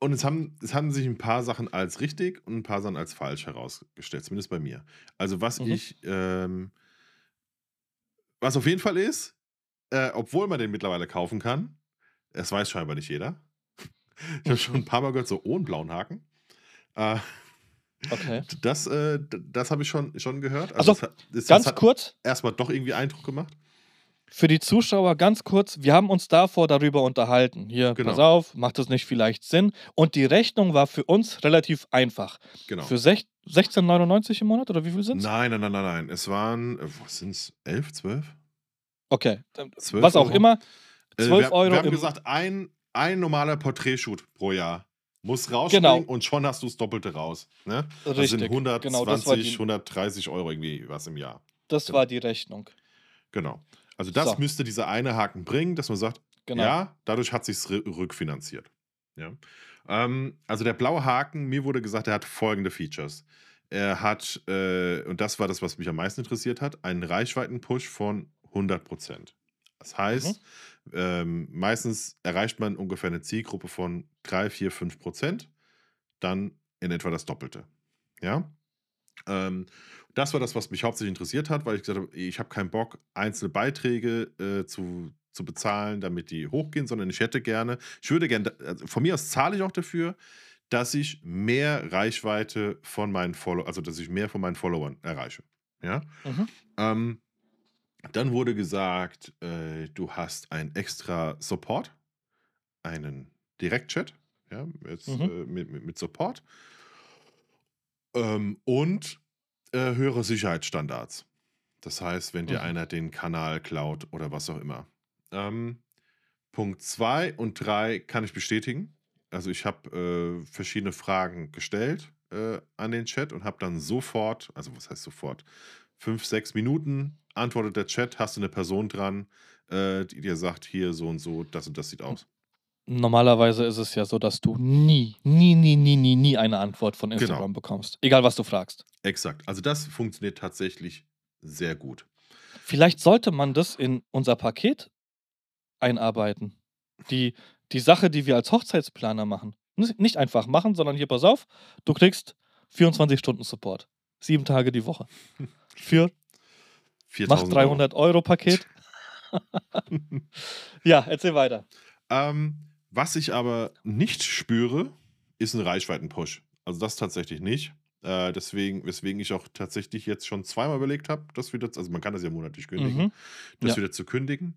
und es haben, es haben sich ein paar Sachen als richtig und ein paar Sachen als falsch herausgestellt, zumindest bei mir. Also was Mhm. ich, ähm, was auf jeden Fall ist, äh, obwohl man den mittlerweile kaufen kann, das weiß scheinbar nicht jeder. Ich habe schon ein paar Mal gehört, so ohne blauen Haken. Äh, Okay. das äh, das habe ich schon schon gehört. Also, Also, es es das ganz hat kurz erst mal doch irgendwie Eindruck gemacht. für die Zuschauer ganz kurz, wir haben uns davor darüber unterhalten. Hier, pass Genau, auf, macht das nicht vielleicht Sinn? Und die Rechnung war für uns relativ einfach. genau. Für sech 16,99 im Monat oder wie viel sind's? Nein, nein, nein, nein, nein. Es waren, äh, was sind's, 11, 12? Okay, dann 12 was auch Euro? immer, Äh, 12 wir, Euro wir haben gesagt, ein, ein normaler Porträtshoot pro Jahr muss Genau, rausspringen und schon hast du das Doppelte raus. Ne? Das sind richtig. Genau, das 120, die 130 Euro irgendwie was im Jahr. das Genau. war die Rechnung. Genau. Also das So, müsste dieser eine Haken bringen, dass man sagt, genau. ja, dadurch hat sich's rü- rückfinanziert. Ja. Ähm, also der blaue Haken, mir wurde gesagt, er hat folgende Features. Er hat, äh, und das war das, was mich am meisten interessiert hat, einen Reichweiten-Push von 100%. Das Mhm. Ähm, meistens erreicht man ungefähr eine Zielgruppe von 3, 4, 5%, dann in etwa das Doppelte. Ja. Ähm, das war das, was mich hauptsächlich interessiert hat, weil ich gesagt habe, ich habe keinen Bock, einzelne Beiträge äh, zu, zu bezahlen, damit die hochgehen, sondern ich hätte gerne, ich würde gerne, also von mir aus zahle ich auch dafür, dass ich mehr Reichweite von meinen Follow, also dass ich mehr von meinen Followern erreiche. Ja. Mhm. Ähm, dann wurde gesagt, äh, du hast einen extra Support, einen Direktchat, ja, jetzt, Mhm. äh, mit, mit, Support ähm, und äh, höhere Sicherheitsstandards. Das heißt, wenn dir Mhm. einer den Kanal klaut oder was auch immer. Ähm, Punkt 2 und 3 kann ich bestätigen. Also ich habe äh, verschiedene Fragen gestellt äh, an den Chat und habe dann sofort, also was heißt sofort, fünf, sechs Minuten antwortet der Chat, hast du eine Person dran, äh, die dir sagt, hier so und so, das und das sieht aus. Normalerweise ist es ja so, dass du nie, nie, nie, nie, nie, nie eine Antwort von Genau, Instagram bekommst. Egal, was du fragst. exakt. Also das funktioniert tatsächlich sehr gut. Vielleicht sollte man das in unser Paket einarbeiten. Die, die Sache, die wir als Hochzeitsplaner machen. Nicht nicht einfach machen, sondern hier, pass auf, du kriegst 24 Stunden Support. Sieben Tage die Woche. Für, mach 4000 Euro. 300 Euro Paket. Ja, erzähl weiter. Ähm, was ich aber nicht spüre, ist ein Reichweiten-Push. Also das tatsächlich nicht. Äh, deswegen, weswegen ich auch tatsächlich jetzt schon zweimal überlegt habe, das wieder, also man kann das ja monatlich kündigen, Mhm. das Ja. wieder zu kündigen.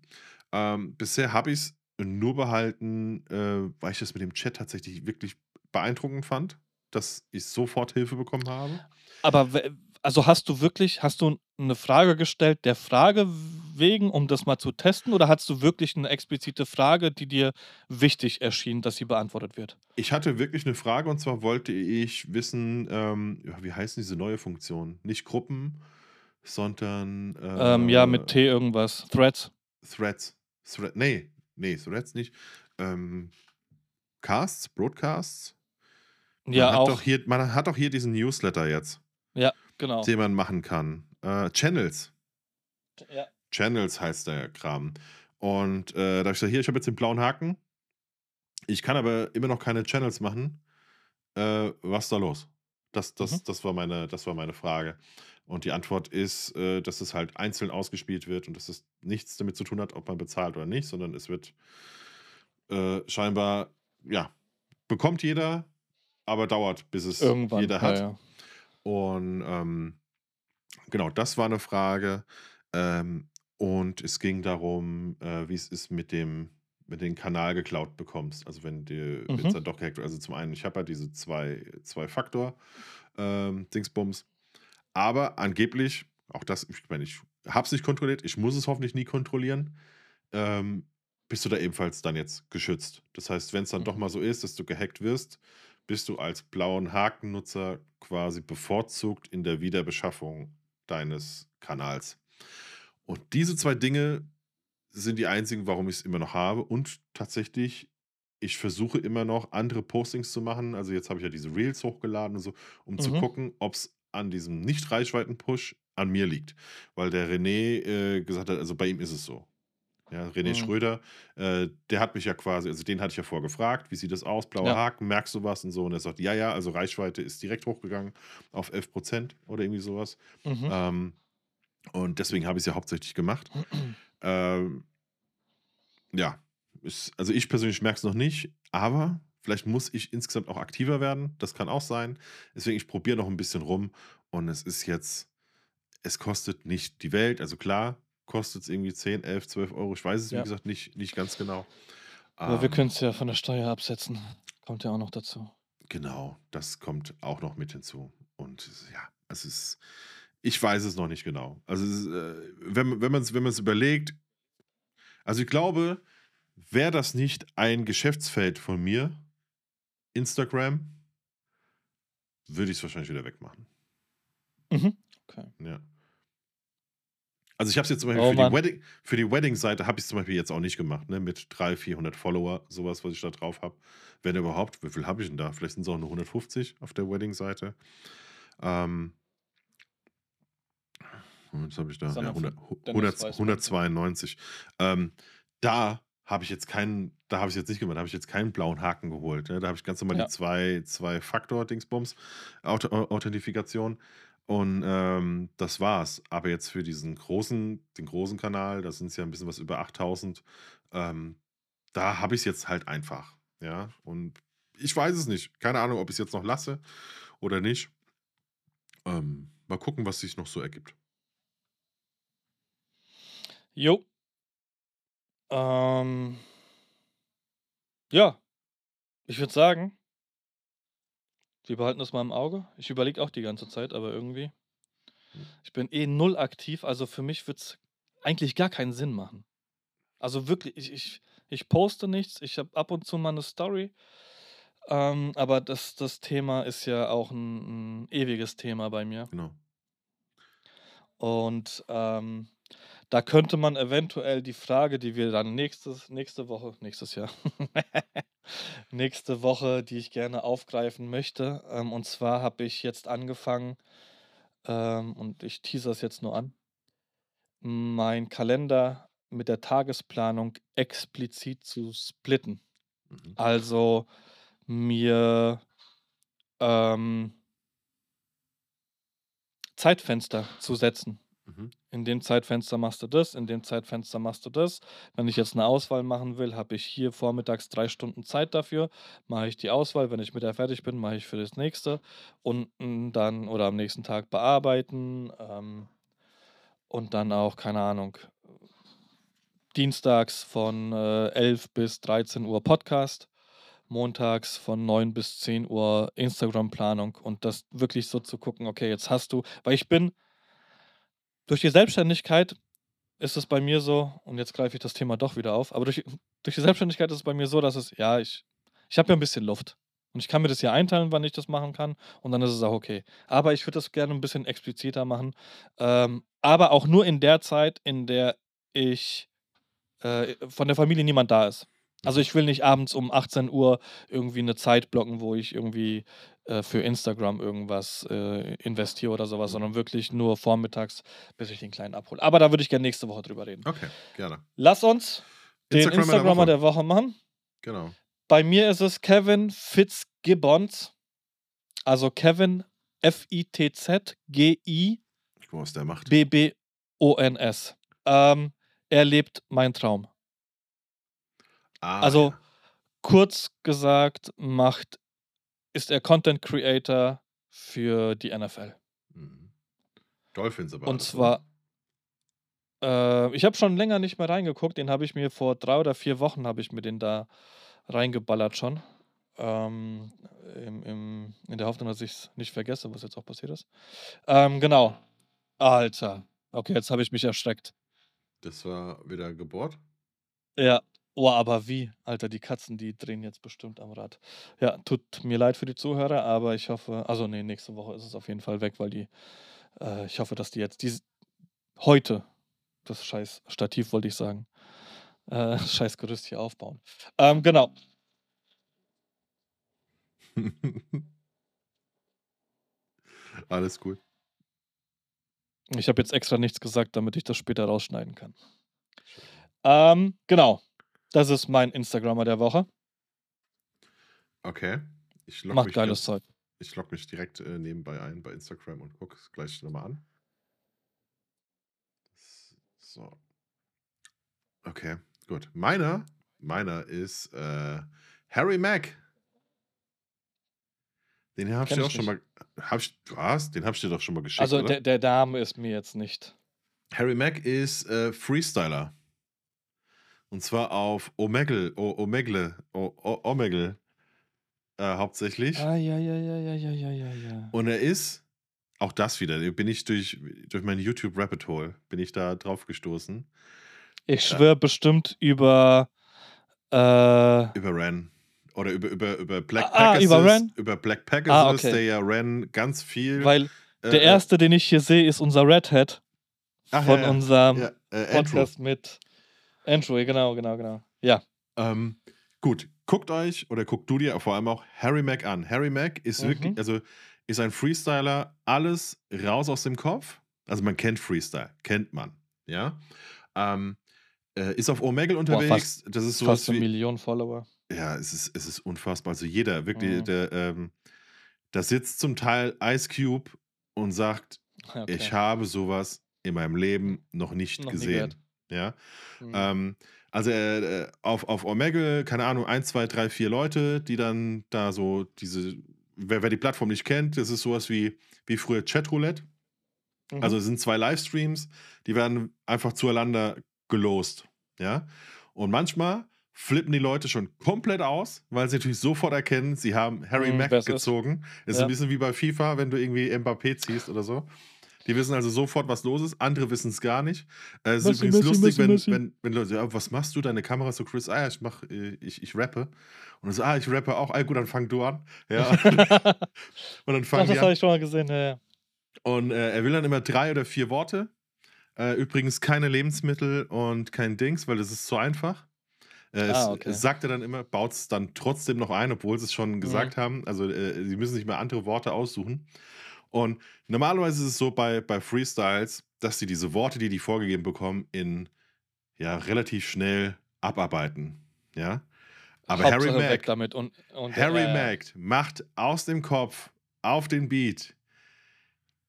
Ähm, bisher habe ich es nur behalten, äh, weil ich das mit dem Chat tatsächlich wirklich beeindruckend fand, dass ich sofort Hilfe bekommen habe. Aber also hast du wirklich, hast du eine Frage gestellt der Frage wegen, um das mal zu testen, oder hast du wirklich eine explizite Frage, die dir wichtig erschien, dass sie beantwortet wird? Ich hatte wirklich eine Frage und zwar wollte ich wissen, ähm, wie heißen diese neue Funktion? Nicht Gruppen, sondern Ähm, ja, mit äh, T irgendwas. Threads. Threads. Thread, nee, nee, Threads nicht. Ähm, Casts, Broadcasts. Man Ja, hat doch auch. hier, man hat doch hier diesen Newsletter jetzt, Ja, genau. den man machen kann. Äh, Channels. Ja. Channels heißt der Kram. Und äh, da habe ich gesagt, hier, ich habe jetzt den blauen Haken. Ich kann aber immer noch keine Channels machen. Äh, was ist da los? Das, Mhm. das, das, war meine, das war meine Frage. Und die Antwort ist, äh, dass es halt einzeln ausgespielt wird und dass es nichts damit zu tun hat, ob man bezahlt oder nicht, sondern es wird äh, scheinbar, ja, bekommt jeder, aber dauert, bis es Irgendwann. jeder Ja, hat. ja. Und ähm, genau, das war eine Frage. Ähm, und es ging darum, äh, wie es ist mit dem, mit den Kanal geklaut bekommst. Also wenn dir Mhm. jetzt dann doch gehackt wird. Also zum einen, ich habe ja diese zwei, zwei Faktor ähm, Dingsbums. Aber angeblich, auch das, ich meine, ich habe es nicht kontrolliert, ich muss es hoffentlich nie kontrollieren, ähm, bist du da ebenfalls dann jetzt geschützt. Das heißt, wenn es dann doch Mhm. mal so ist, dass du gehackt wirst, bist du als blauen Hakennutzer quasi bevorzugt in der Wiederbeschaffung deines Kanals. Und diese zwei Dinge sind die einzigen, warum ich es immer noch habe. Und tatsächlich, ich versuche immer noch andere Postings zu machen. Also jetzt habe ich ja diese Reels hochgeladen und so, um zu Mhm. gucken, ob es an diesem Nicht-Reichweiten-Push an mir liegt. Weil der René äh, gesagt hat, also bei ihm ist es so. Ja, René Mhm. Schröder, äh, der hat mich ja quasi, also den hatte ich ja vorher gefragt, wie sieht das aus, blauer Ja. Haken, merkst du was und so. Und er sagt, ja, ja, also Reichweite ist direkt hochgegangen auf 11% oder irgendwie sowas. Mhm. Ähm, und deswegen habe ich es ja hauptsächlich gemacht. Ähm, ja, ist, also ich persönlich merke es noch nicht, aber Vielleicht muss ich insgesamt auch aktiver werden. Das kann auch sein. Deswegen, ich probiere noch ein bisschen rum. Und es ist jetzt, es kostet nicht die Welt. Also klar, kostet es irgendwie 10, 11, 12 Euro. Ich weiß es, wie Ja. gesagt, nicht, nicht ganz genau. Aber wir Ähm, können es ja von der Steuer absetzen. Kommt ja auch noch dazu. genau, das kommt auch noch mit hinzu. Und ja, es ist, ich weiß es noch nicht genau. Also, ist, äh, wenn, wenn man es wenn man's überlegt, also ich glaube, wäre das nicht ein Geschäftsfeld von mir, Instagram, würde ich es wahrscheinlich wieder wegmachen. Mhm. Okay. Ja. Also ich habe es jetzt zum Beispiel Oh für die. Wedding, für die Wedding-Seite habe ich es zum Beispiel jetzt auch nicht gemacht, ne? Mit 300, 400 Follower, sowas, was ich da drauf habe. Wenn überhaupt, wie viel habe ich denn da? Vielleicht sind es auch nur 150 auf der Wedding-Seite. Ähm, was habe ich da? Ja, Sondern 100, Dennis 100, Weißmann. 192. Ähm, da habe ich jetzt keinen, da habe ich jetzt nicht gemacht, da habe ich jetzt keinen blauen Haken geholt. Ne? Da habe ich ganz normal Ja. die zwei, zwei Faktor-Dingsbums, Authentifikation. Und ähm, das war's. Aber jetzt für diesen großen, den großen Kanal, da sind es ja ein bisschen was über 8000, ähm, da habe ich es jetzt halt einfach. Ja, und ich weiß es nicht. Keine Ahnung, ob ich es jetzt noch lasse oder nicht. Ähm, mal gucken, was sich noch so ergibt. Jo. Ähm, ja, ich würde sagen, wir behalten das mal im Auge. Ich überlege auch die ganze Zeit, aber irgendwie. Ich bin eh null aktiv, also für mich wird es eigentlich gar keinen Sinn machen. Also wirklich, ich, ich, ich poste nichts, ich habe ab und zu mal eine Story, ähm, aber das, das Thema ist ja auch ein, ein ewiges Thema bei mir. Genau. Und ähm, da könnte man eventuell die Frage, die wir dann nächstes, nächste Woche, nächstes Jahr, nächste Woche, die ich gerne aufgreifen möchte. Ähm, und zwar habe ich jetzt angefangen, ähm, und ich teaser es jetzt nur an, mein Kalender mit der Tagesplanung explizit zu splitten. Mhm. Also mir ähm, Zeitfenster zu setzen. Mhm. In dem Zeitfenster machst du das, in dem Zeitfenster machst du das. Wenn ich jetzt eine Auswahl machen will, habe ich hier vormittags drei Stunden Zeit dafür. Mache ich die Auswahl, wenn ich mit der fertig bin, mache ich für das nächste. Und dann oder am nächsten Tag bearbeiten. Ähm, und dann auch, keine Ahnung, dienstags von äh, 11 bis 13 Uhr Podcast. Montags von 9 bis 10 Uhr Instagram-Planung und das wirklich so zu gucken, okay, jetzt hast du, weil ich bin durch die Selbstständigkeit ist es bei mir so, und jetzt greife ich das Thema doch wieder auf, aber durch, durch die Selbstständigkeit ist es bei mir so, dass es, ja, ich, ich habe ja ein bisschen Luft. Und ich kann mir das hier einteilen, wann ich das machen kann, und dann ist es auch okay. Aber ich würde das gerne ein bisschen expliziter machen. Ähm, aber auch nur in der Zeit, in der ich äh, von der Familie niemand da ist. Also ich will nicht abends um 18 Uhr irgendwie eine Zeit blocken, wo ich irgendwie äh, für Instagram irgendwas äh, investiere oder sowas, sondern wirklich nur vormittags, bis ich den Kleinen abhole. Aber da würde ich gerne nächste Woche drüber reden. Okay, gerne. Lass uns den Instagrammer der Woche. der Woche machen. Genau. Bei mir ist es Kevin Fitzgibbons. Also Kevin F-I-T-Z-G-I Ich was der macht. B-B-O-N-S. Ähm, er lebt mein Traum. Ah, also ja. kurz gesagt, macht, ist er Content Creator für die NFL. Mhm. Dolphins aber. Und oder? zwar, äh, ich habe schon länger nicht mehr reingeguckt, den habe ich mir vor drei oder vier Wochen habe ich mir den da reingeballert schon. Ähm, im, im, in der Hoffnung, dass ich es nicht vergesse, was jetzt auch passiert ist. Ähm, genau. Alter. Okay, jetzt habe ich mich erschreckt. Das war wieder gebohrt. Ja. Oh, aber wie? Alter, die Katzen, die drehen jetzt bestimmt am Rad. Ja, tut mir leid für die Zuhörer, aber ich hoffe, also nee, nächste Woche ist es auf jeden Fall weg, weil die, äh, ich hoffe, dass die jetzt, die, heute, das scheiß Stativ wollte ich sagen, äh, scheiß Gerüst hier aufbauen. Ähm, genau. Alles gut. Ich habe jetzt extra nichts gesagt, damit ich das später rausschneiden kann. Ähm, genau. Das ist mein Instagrammer der Woche. Okay. Ich log Macht mich geiles Zeug. Ich logge mich direkt äh, nebenbei ein bei Instagram und gucke es gleich nochmal an. So. Okay, gut. Meiner, meiner ist äh, Harry Mack. Den habe ich dir auch schon mal. Hab ich, was? Den habe ich dir doch schon mal geschickt, Also der, der Name ist mir jetzt nicht. Harry Mack ist äh, Freestyler. Und zwar auf Omegle, o, Omegle, o, Omegle äh, hauptsächlich. Ah, ja, ja, ja, ja, ja, ja, ja, ja. Und er ist, auch das wieder, bin ich durch, durch mein YouTube Rabbit Hole, bin ich da drauf gestoßen. Ich schwöre bestimmt über. Äh, Über Ren. Oder über, über, über Black Ah, ah, Pegasus. über Ren? Über Black Pegasus, Ah, okay. der ja Ren ganz viel. weil äh, der erste, den ich hier sehe, ist unser Red Hat Ach, von ja, unserem ja, äh. Podcast mit Andrew. Genau, genau, genau. Ja. Ähm, gut, guckt euch oder guckt du dir vor allem auch Harry Mack an. Harry Mack ist Mhm. wirklich, also ist ein Freestyler, alles raus aus dem Kopf. Also man kennt Freestyle, kennt man, ja. Ähm, äh, ist auf Omegle unterwegs. das ist sowas Fast eine Million Follower. ja, es ist, es ist unfassbar. Also jeder, wirklich, Mhm. der, ähm, da sitzt zum Teil Ice Cube und sagt, Okay. ich habe sowas in meinem Leben noch nicht Noch gesehen. Ja. Mhm. Ähm, also äh, äh, auf, auf Omegle, keine Ahnung, ein, zwei, drei, vier Leute, die dann da so diese, wer, wer die Plattform nicht kennt, das ist sowas wie, wie früher Chatroulette. Mhm. Also es sind zwei Livestreams, die werden einfach zueinander gelost. Ja. Und manchmal flippen die Leute schon komplett aus, weil sie natürlich sofort erkennen, sie haben Harry Mhm, Mack es ist. gezogen. Ist Ja. ein bisschen wie bei FIFA, wenn du irgendwie Mbappé ziehst oder so. Die wissen also sofort, was los ist. Andere wissen es gar nicht. Äh, es ist übrigens Messi, lustig, Messi, wenn, Messi. wenn, wenn Leute sagen, ja, was machst du? Deine Kamera ist so Chris. Ah ja, ich mach, äh, ich, ich rappe. Und dann so, ah, ich rappe auch. Ah, gut, dann fang du an. Ja. Und dann Ach, fangen das die habe ich schon mal gesehen. Ja, ja. Und äh, er will dann immer drei oder vier Worte. Äh, übrigens keine Lebensmittel und kein Dings, weil das ist zu einfach. Äh, es, Ah, okay. es sagt er dann immer, baut es dann trotzdem noch ein, obwohl sie es schon Mhm. gesagt haben. Also äh, sie müssen sich mal andere Worte aussuchen. Und normalerweise ist es so bei, bei Freestyles, dass sie diese Worte, die die vorgegeben bekommen, in ja relativ schnell abarbeiten. Ja. Aber Harry Hauptsache weg Mack, damit. Und, und Harry äh, Mack macht aus dem Kopf auf den Beat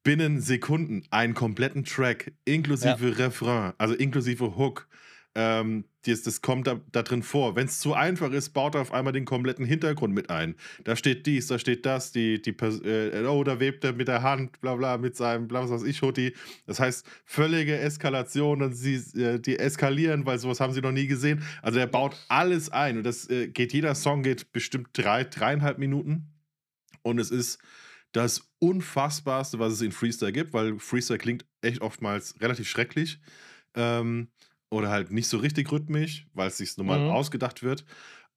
binnen Sekunden einen kompletten Track inklusive Refrain, also inklusive Hook. Ähm, das, das kommt da, da drin vor. Wenn es zu einfach ist, baut er auf einmal den kompletten Hintergrund mit ein. Da steht dies, da steht das, die, die äh, oh, da webt er mit der Hand, bla bla, mit seinem bla was weiß ich, Hoodie. Das heißt, völlige Eskalation und sie, äh, die eskalieren, weil sowas haben sie noch nie gesehen. Also er baut alles ein und das äh, geht, jeder Song geht bestimmt drei, dreieinhalb Minuten. Und es ist das Unfassbarste, was es in Freestyle gibt, weil Freestyle klingt echt oftmals relativ schrecklich. Ähm, oder halt nicht so richtig rhythmisch, weil es sich normal Mhm. ausgedacht wird.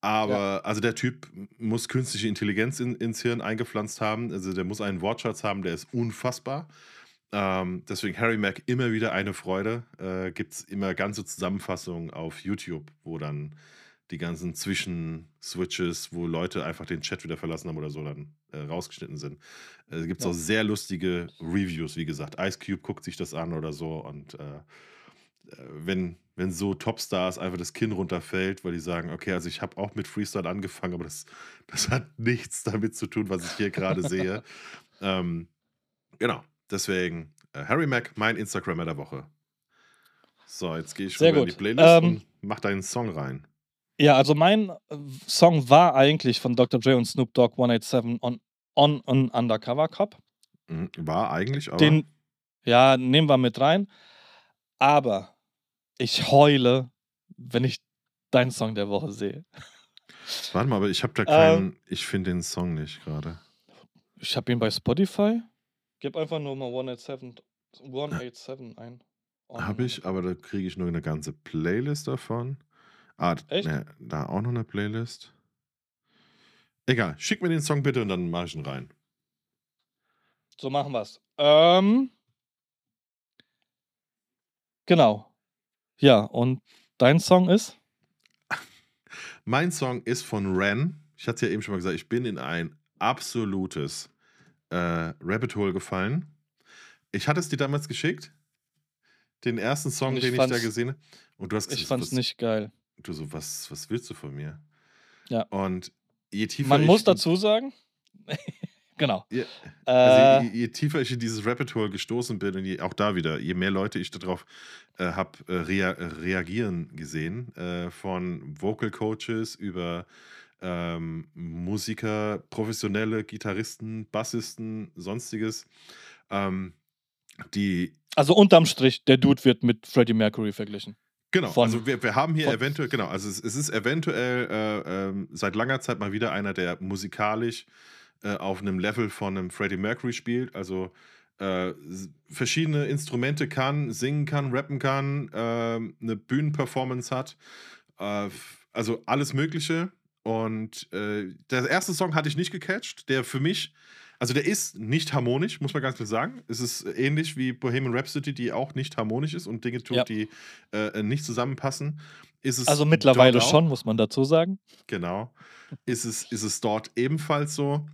Aber also der Typ muss künstliche Intelligenz in, ins Hirn eingepflanzt haben. Also der muss einen Wortschatz haben, der ist unfassbar. Ähm, deswegen Harry Mack immer wieder eine Freude. Äh, Gibt es immer ganze Zusammenfassungen auf YouTube, wo dann die ganzen Zwischenswitches, wo Leute einfach den Chat wieder verlassen haben oder so, dann äh, rausgeschnitten sind. Äh, Gibt es Ja. auch sehr lustige Reviews, wie gesagt. Ice Cube guckt sich das an oder so. Und äh, wenn, wenn so Topstars einfach das Kinn runterfällt, weil die sagen, okay, also ich habe auch mit Freestyle angefangen, aber das, das hat nichts damit zu tun, was ich hier gerade sehe. Ähm, genau, deswegen äh, Harry Mack, mein Instagrammer der Woche. So, jetzt gehe ich rüber in die. Playlist Ähm, und mach deinen Song rein. Ja, also mein äh, Song war eigentlich von Dr. Dre und Snoop Dogg 187 on, on an Undercover Cop. Mhm, War eigentlich, aber Den, ja, nehmen wir mit rein. Aber ich heule, wenn ich deinen Song der Woche sehe. warte mal, aber ich habe da Ähm, keinen, ich finde den Song nicht gerade. Ich habe ihn bei Spotify. Gib einfach nur mal 187, 187 ein. On Habe ich, aber da kriege ich nur eine ganze Playlist davon. Ah, Echt? ne, da auch noch eine Playlist. Egal, schick mir den Song bitte und dann mache ich ihn rein. So machen wir's. Ähm, genau. Ja, und dein Song ist? Mein Song ist von Ren. Ich hatte es ja eben schon mal gesagt, ich bin in ein absolutes äh, Rabbit Hole gefallen. Ich hatte es dir damals geschickt. Den ersten Song, ich den ich da gesehen habe. Und du hast Ich gesagt, fand's was, nicht geil. du so, was, was willst du von mir? Ja. Und je tiefer Man ich muss dazu sagen. genau. Äh, Also je, je tiefer ich in dieses Rabbit Hole gestoßen bin und je, auch da wieder, je mehr Leute ich darauf äh, habe äh, rea äh, reagieren gesehen, äh, von Vocal Coaches über ähm, Musiker, professionelle Gitarristen, Bassisten, sonstiges, ähm, die Also unterm Strich, der Dude wird mit Freddie Mercury verglichen. Genau, Von- also wir, wir haben hier von- eventuell, genau, also es, es ist eventuell äh, ähm, seit langer Zeit mal wieder einer, der musikalisch äh, auf einem Level von einem Freddie Mercury spielt, also äh, verschiedene Instrumente kann, singen kann, rappen kann, ähm, eine Bühnenperformance hat, äh, also alles Mögliche. Und äh, der erste Song hatte ich nicht gecatcht, der für mich, also der ist nicht harmonisch, muss man ganz klar sagen. Es ist ähnlich wie Bohemian Rhapsody, die auch nicht harmonisch ist und Dinge tut, Ja. die äh, nicht zusammenpassen. Also mittlerweile schon, muss man dazu sagen. Genau. Ist es, ist es dort ebenfalls so?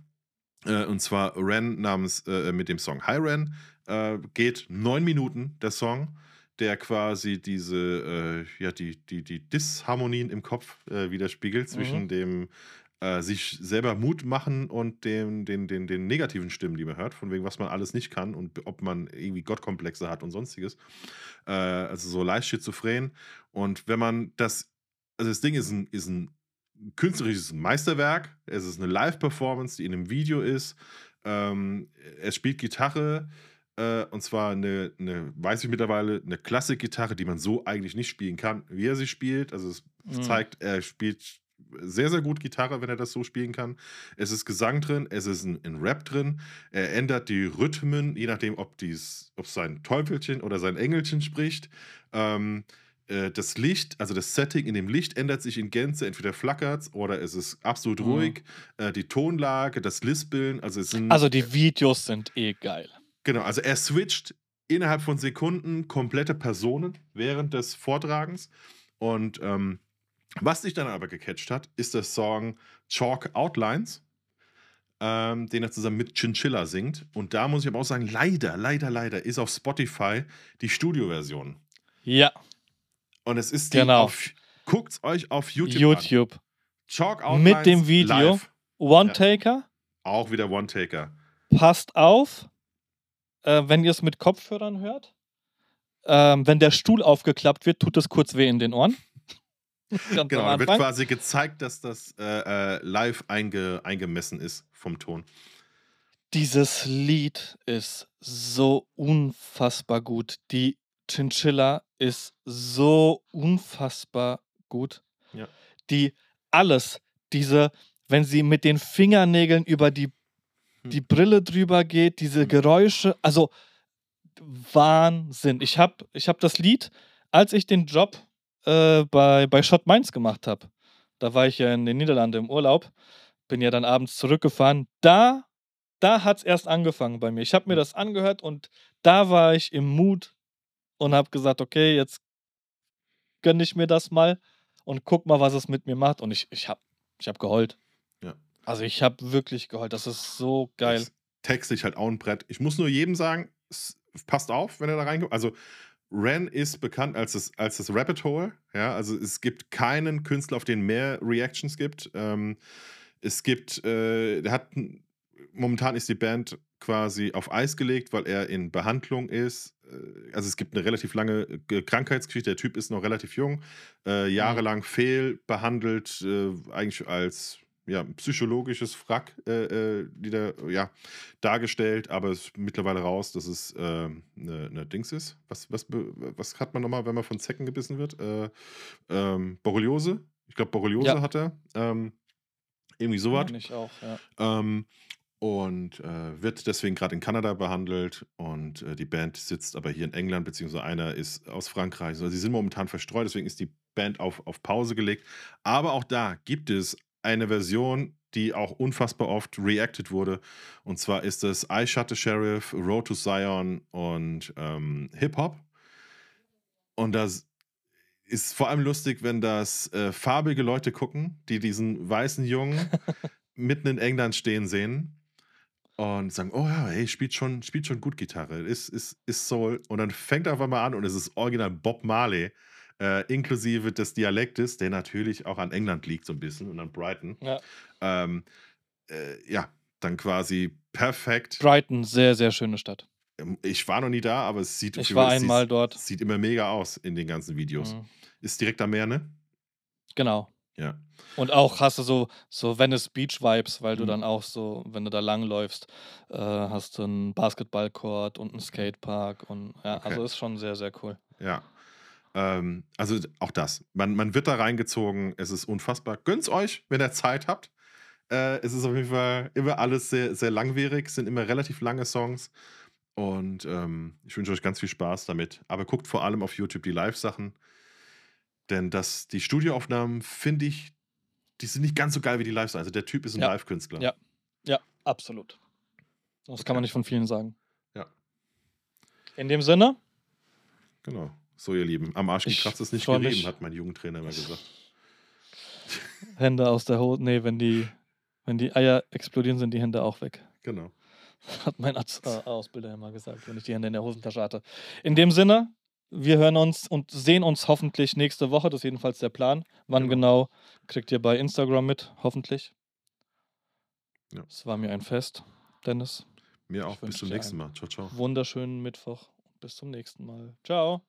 Äh, und zwar Ren namens äh, mit dem Song Hi Ren. Äh, geht neun Minuten der Song, der quasi diese, äh, ja, die, die, die Disharmonien im Kopf äh, widerspiegelt zwischen dem äh, sich selber Mut machen und dem, den, den, den negativen Stimmen, die man hört, von wegen, was man alles nicht kann und ob man irgendwie Gottkomplexe hat und sonstiges. Also so leicht schizophren. Und wenn man das, also das Ding ist ein, ist ein künstlerisches Meisterwerk. Es ist eine Live-Performance, die in einem Video ist. Ähm, er spielt Gitarre. Äh, und zwar eine, eine, weiß ich mittlerweile, eine Klassik-Gitarre, die man so eigentlich nicht spielen kann, wie er sie spielt. Also es Mhm. zeigt, er spielt sehr, sehr gut Gitarre, wenn er das so spielen kann. Es ist Gesang drin, es ist ein, ein Rap drin. Er ändert die Rhythmen, je nachdem, ob dies, ob sein Teufelchen oder sein Engelchen spricht. Ähm, äh, das Licht, also das Setting in dem Licht ändert sich in Gänze. Entweder flackert oder es ist absolut Mhm. ruhig. Äh, die Tonlage, das Lispeln, also es sind. Also die Videos sind eh geil. Genau, also er switcht innerhalb von Sekunden komplette Personen während des Vortragens. Und ähm, was dich dann aber gecatcht hat, ist der Song Chalk Outlines, ähm, den er zusammen mit Chinchilla singt. Und da muss ich aber auch sagen, leider, leider, leider ist auf Spotify die Studioversion. Ja, Und es ist die Genau. auf, guckt's euch auf YouTube, an. YouTube. Chalk Mit dem Video. live. One-Taker, Auch wieder One-Taker. passt auf, äh, wenn ihr es mit Kopfhörern hört. Ähm, wenn der Stuhl aufgeklappt wird, tut es kurz weh in den Ohren. Genau, da wird quasi gezeigt, dass das äh, äh, live einge, eingemessen ist vom Ton. Dieses Lied ist so unfassbar gut. Die Chinchilla ist so unfassbar gut. Ja. Die alles, diese, wenn sie mit den Fingernägeln über die, die Brille drüber geht, diese Hm. Geräusche, also Wahnsinn. Ich habe ich hab das Lied, als ich den Job äh, bei, bei Schott Mainz gemacht habe, da war ich ja in den Niederlanden im Urlaub, bin ja dann abends zurückgefahren, da da hat es erst angefangen bei mir. Ich habe mir Mhm. das angehört und da war ich im Mut und habe gesagt, okay, jetzt gönne ich mir das mal und guck mal, was es mit mir macht. Und ich, ich habe ich hab geheult. Ja. Also ich habe wirklich geheult. Das ist so geil. Das textlich halt auch ein Brett. Ich muss nur jedem sagen, passt auf, wenn er da reinkommt. Also Ren ist bekannt als das, als das Rabbit Hole. Ja, also es gibt keinen Künstler, auf den mehr Reactions gibt. Ähm, es gibt, äh, der hat, momentan ist die Band quasi auf Eis gelegt, weil er in Behandlung ist. Äh, Also es gibt eine relativ lange äh, Krankheitsgeschichte. Der Typ ist noch relativ jung, äh, jahrelang fehlbehandelt, äh, eigentlich als ja, psychologisches Frack äh, äh, wieder, ja, dargestellt, aber es ist mittlerweile raus, dass es ähm, eine, eine Dings ist. Was, was, was hat man nochmal, wenn man von Zecken gebissen wird? Äh, ähm, Borreliose. Ich glaube, Borreliose Ja. hat er. Ähm, irgendwie sowas. Meine ich auch, ja. Ähm, und äh, wird deswegen gerade in Kanada behandelt und äh, die Band sitzt aber hier in England, beziehungsweise einer ist aus Frankreich. Also sie sind momentan verstreut, deswegen ist die Band auf, auf Pause gelegt. Aber auch da gibt es eine Version, die auch unfassbar oft reacted wurde. Und zwar ist es I Shot the Sheriff, Road to Zion und ähm, Hip-Hop. Und das ist vor allem lustig, wenn das äh, farbige Leute gucken, die diesen weißen Jungen mitten in England stehen sehen und sagen, oh ja, hey, spielt schon, spielt schon gut Gitarre, ist, ist, ist Soul. Und dann fängt er auf einmal an und es ist original Bob Marley, äh, inklusive des Dialektes, der natürlich auch an England liegt so ein bisschen und an Brighton. Ja. Ähm, äh, ja, dann quasi perfekt. Brighton, sehr, sehr schöne Stadt. Ähm, Ich war noch nie da, aber es sieht, Ich war es sieht- einmal dort. sieht immer mega aus in den ganzen Videos. Mhm. Ist direkt am Meer, ne? Genau. Ja. Und auch hast du so, so Venice Beach Vibes, weil du Mhm. dann auch so, wenn du da langläufst, äh, hast du einen Basketballcourt und einen Skatepark und ja, Okay. also ist schon sehr, sehr cool. Ja. Ähm, also auch das. Man, man wird da reingezogen. Es ist unfassbar. Gönnt's euch, wenn ihr Zeit habt. Äh, es ist auf jeden Fall immer alles sehr, sehr langwierig. Es sind immer relativ lange Songs. Und ähm, ich wünsche euch ganz viel Spaß damit. Aber guckt vor allem auf YouTube die Live-Sachen. Denn das, die Studioaufnahmen, finde ich, die sind nicht ganz so geil wie die Live-Sachen. Also der Typ ist ein Ja. Live-Künstler. Ja. Ja, absolut. Das kann man Okay. nicht von vielen sagen. Ja. In dem Sinne, Genau. So, ihr Lieben. Am Arsch gekratzt ist nicht gerieben, mich. hat mein Jugendtrainer immer gesagt. Hände aus der Hose. Nee, wenn die, wenn die Eier explodieren, sind die Hände auch weg. Genau. Hat mein Arzt, äh, Ausbilder immer gesagt, wenn ich die Hände in der Hosentasche hatte. In dem Sinne, wir hören uns und sehen uns hoffentlich nächste Woche. Das ist jedenfalls der Plan. Wann Genau. genau, kriegt ihr bei Instagram mit, hoffentlich. Ja. Es war mir ein Fest, Dennis. Mir auch. Bis zum nächsten Mal. Ciao, ciao. Wunderschönen Mittwoch. Bis zum nächsten Mal. Ciao.